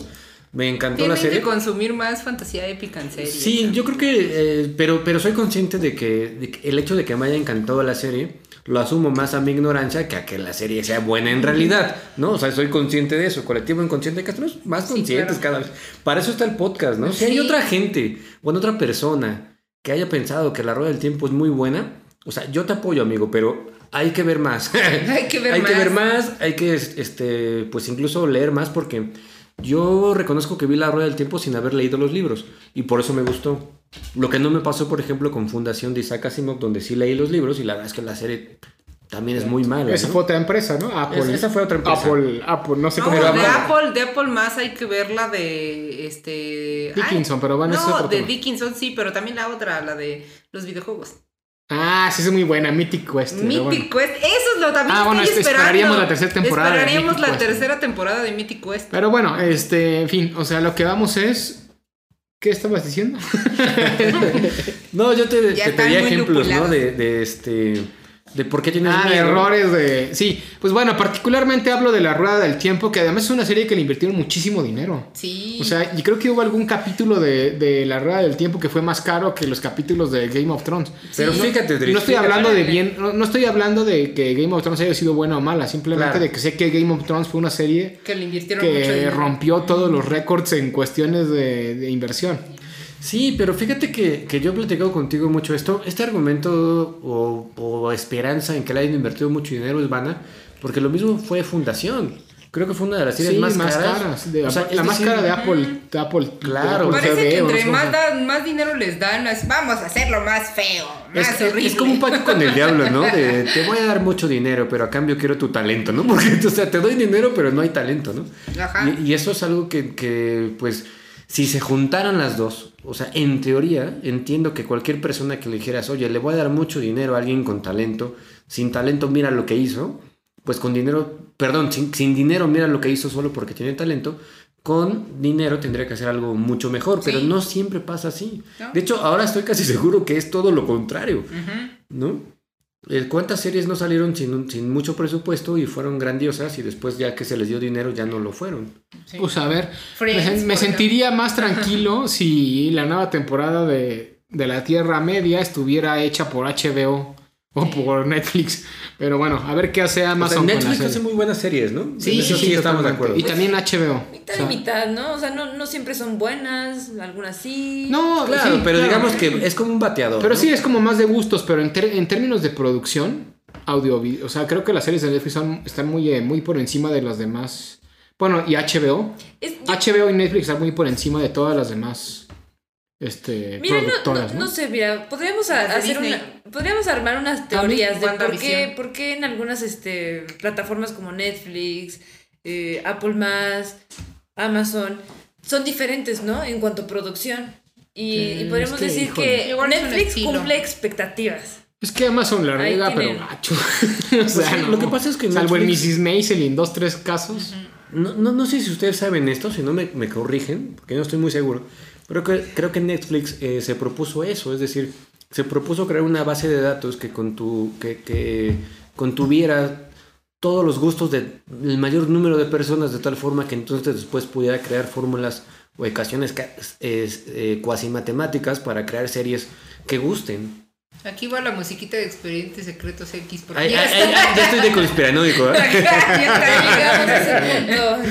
Me encantó la Tienen serie. que consumir más fantasía épica en serie. Sí, yo creo que, eh, pero, pero soy consciente de que, de que el hecho de que me haya encantado la serie lo asumo más a mi ignorancia que a que la serie sea buena en realidad, ¿no? O sea, soy consciente de eso, colectivo inconsciente, que estamos más Sí, conscientes claro. cada vez. Para eso está el podcast, ¿no? Si hay otra gente, bueno, otra persona que haya pensado que la rueda del tiempo es muy buena, o sea, yo te apoyo, amigo, pero hay que ver más. Hay que ver hay que más. ver más, hay que, este, pues incluso leer más porque yo reconozco que vi la rueda del tiempo sin haber leído los libros y por eso me gustó. Lo que no me pasó, por ejemplo, con Fundación de Isaac Asimov, donde sí leí los libros y la verdad es que la serie también es muy mala. Esa ¿no? fue otra empresa, ¿no? Apple. esa fue otra empresa. Apple, Apple, no sé No, cómo de se llama. Apple, de Apple más hay que ver la de este Dickinson, Ay, pero van, ese es No, de tema. Dickinson sí, pero también la otra, la de los videojuegos. Ah, sí, es muy buena, Mythic Quest. Mythic bueno. Quest, eso es lo también Ah, bueno, estoy es- esperando. esperaríamos la tercera temporada de Esperaríamos Mythic la Quest. tercera temporada de Mythic Quest. Pero bueno, este, en fin, o sea, lo que vamos es. ¿Qué estabas diciendo? No, yo te, te pedía ejemplos, ¿no? De, de este. De por qué tienes Ah, miedo. errores de. Sí, pues bueno, particularmente hablo de La Rueda del Tiempo, que además es una serie que le invirtieron muchísimo dinero. Sí. O sea, y creo que hubo algún capítulo de, de La Rueda del Tiempo que fue más caro que los capítulos de Game of Thrones. Pero Sí. fíjate, Y Dries, no estoy fíjate. hablando de bien, no, no estoy hablando de que Game of Thrones haya sido buena o mala, simplemente Claro. de que sé que Game of Thrones fue una serie que le invirtieron mucho que dinero. rompió todos los récords en cuestiones de, de inversión. Sí, pero fíjate que, que yo he platicado contigo mucho esto. Este argumento o, o esperanza en que le hayan invertido mucho dinero es vana, porque lo mismo fue Fundación. Creo que fue una de las series Sí, más, más caras. caras. de- O sea, la es más decir, cara de Apple. De Apple Claro. de Apple Parece TV, que entre más, más dinero les dan, es, vamos a hacerlo más feo, Es, más es- horrible. es como un pacto con el diablo, ¿no? De te voy a dar mucho dinero, pero a cambio quiero tu talento, ¿no? Porque, o sea, te doy dinero, pero no hay talento, ¿no? Ajá. Y, y eso es algo que, que, pues, si se juntaran las dos, o sea, en teoría, entiendo que cualquier persona que le dijeras, oye, le voy a dar mucho dinero a alguien con talento, sin talento, mira lo que hizo, pues con dinero, perdón, sin, sin dinero, mira lo que hizo solo porque tiene talento, con dinero tendría que hacer algo mucho mejor, pero no siempre pasa así. No. De hecho, ahora estoy casi seguro que es todo lo contrario, ¿no? ¿Cuántas series no salieron sin, un- sin mucho presupuesto y fueron grandiosas y después ya que se les dio dinero ya no lo fueron? Sí. Pues a ver, Friends, me, me sentiría más tranquilo si la nueva temporada de, de la Tierra Media estuviera hecha por HBO o por Netflix. Pero bueno, a ver qué hace O Amazon sea, con la Netflix serie. hace muy buenas series, ¿no? Sí, eso sí, estamos de acuerdo. Y también HBO. Mitad O sea, y mitad, ¿no? O sea, no, no siempre son buenas, algunas sí. No, Claro, sí, pero claro. digamos que es como un bateador. Pero ¿no? sí, es como más de gustos, pero en, ter- en términos de producción, audio, o sea, creo que las series de Netflix son- están muy, eh, muy por encima de las demás. Bueno, y HBO. Es- HBO y Netflix están muy por encima de todas las demás este, Mira, no, productoras, no, ¿no? no sé, mira, podríamos hacer Disney. una, podríamos armar unas teorías de por qué, por qué en algunas este, plataformas como Netflix, eh, Apple más, Amazon, son diferentes, ¿no? En cuanto a producción. Y, y podríamos es que, decir híjole. que Netflix cumple expectativas. Es que Amazon la riega, pero gacho. o sea, sí, no. lo que pasa es que Salvo en Mrs. Maisel y en dos, tres casos. No, no, no sé si ustedes saben esto, si no me, me corrigen, porque no estoy muy seguro. Pero que, creo que Netflix eh, se propuso eso, es decir, se propuso crear una base de datos que, contu- que, que contuviera todos los gustos del mayor número de personas de tal forma que entonces después pudiera crear fórmulas o ecuaciones es- eh, cuasi matemáticas para crear series que gusten. Aquí va la musiquita de Expedientes Secretos X. Porque Ay, ya ay, ay, ya estoy de conspiranoico, ¿eh?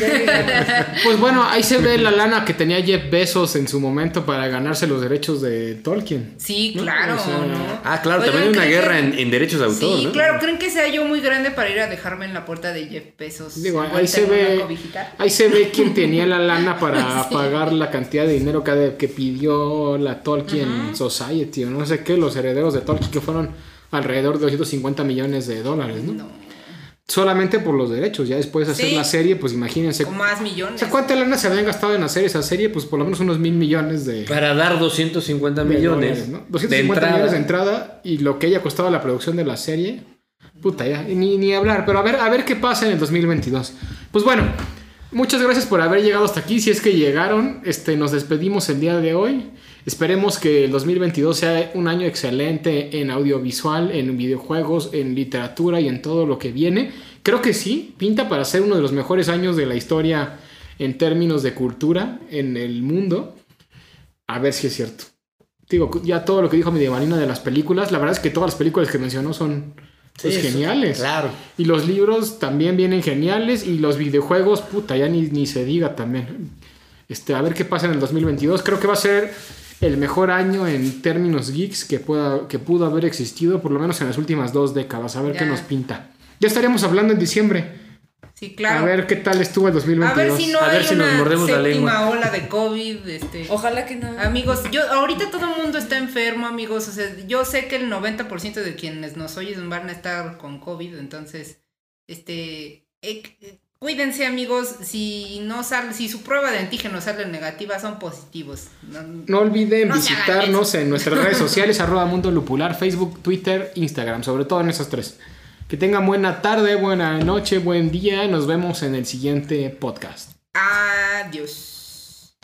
Pues bueno, ahí se ve la lana que tenía Jeff Bezos en su momento para ganarse los derechos de Tolkien. Sí, No, claro, o sea, ¿no? Ah, claro, Oigan, también hay una ¿creen guerra que- en, en derechos de autor, Sí, ¿no? claro, ¿creen que sea yo muy grande para ir a dejarme en la puerta de Jeff Bezos? Digo, ahí se ve, ahí se ve quién tenía la lana para pagar la cantidad de dinero que, que pidió la Tolkien Society o no sé qué, los herederos de Tolkien que fueron alrededor de 250 millones de dólares, ¿no? No, Solamente por los derechos, ya después de hacer Sí. la serie, pues imagínense. o más O millones. sea, ¿cuánta lana se habían gastado en hacer esa serie? Pues por lo menos unos mil millones de, Para dar 250 de millones. dólares, ¿no? de 250 entrada. millones de entrada y lo que haya costado la producción de la serie. Puta, ya, ni, ni hablar. Pero a ver, a ver qué pasa en el 2022. Pues bueno, muchas gracias por haber llegado hasta aquí. Si es que llegaron, este, nos despedimos el día de hoy. Esperemos que el 2022 sea un año excelente en audiovisual, en videojuegos, en literatura y en todo lo que viene. Creo que sí, pinta para ser uno de los mejores años de la historia en términos de cultura en el mundo. A ver si es cierto. Digo, ya todo lo que dijo Medievalina de las películas, la verdad es que todas las películas que mencionó son pues, Sí, geniales. Claro. Y los libros también vienen geniales. Y los videojuegos, puta, ya ni, ni se diga también. Este, a ver qué pasa en el 2022. Creo que va a ser el mejor año en términos geeks que, pueda, que pudo haber existido, por lo menos en las últimas dos décadas. A ver Ya. qué nos pinta. Ya estaríamos hablando en diciembre. Sí, claro. A ver qué tal estuvo el 2022. A ver si no A ver si nos mordemos la lengua. ola de COVID. Este. Ojalá que no. Amigos, yo ahorita todo el mundo está enfermo, amigos. O sea, yo sé que el 90% de quienes nos oyen van a estar con COVID, entonces, este, eh, Cuídense amigos, si no sale, si su prueba de antígeno sale negativa, son positivos. No, No olviden No visitarnos en nuestras redes sociales, arroba Mundo Lupular, Facebook, Twitter, Instagram, sobre todo en esas tres. Que tengan buena tarde, buena noche, buen día. Nos vemos en el siguiente podcast. Adiós.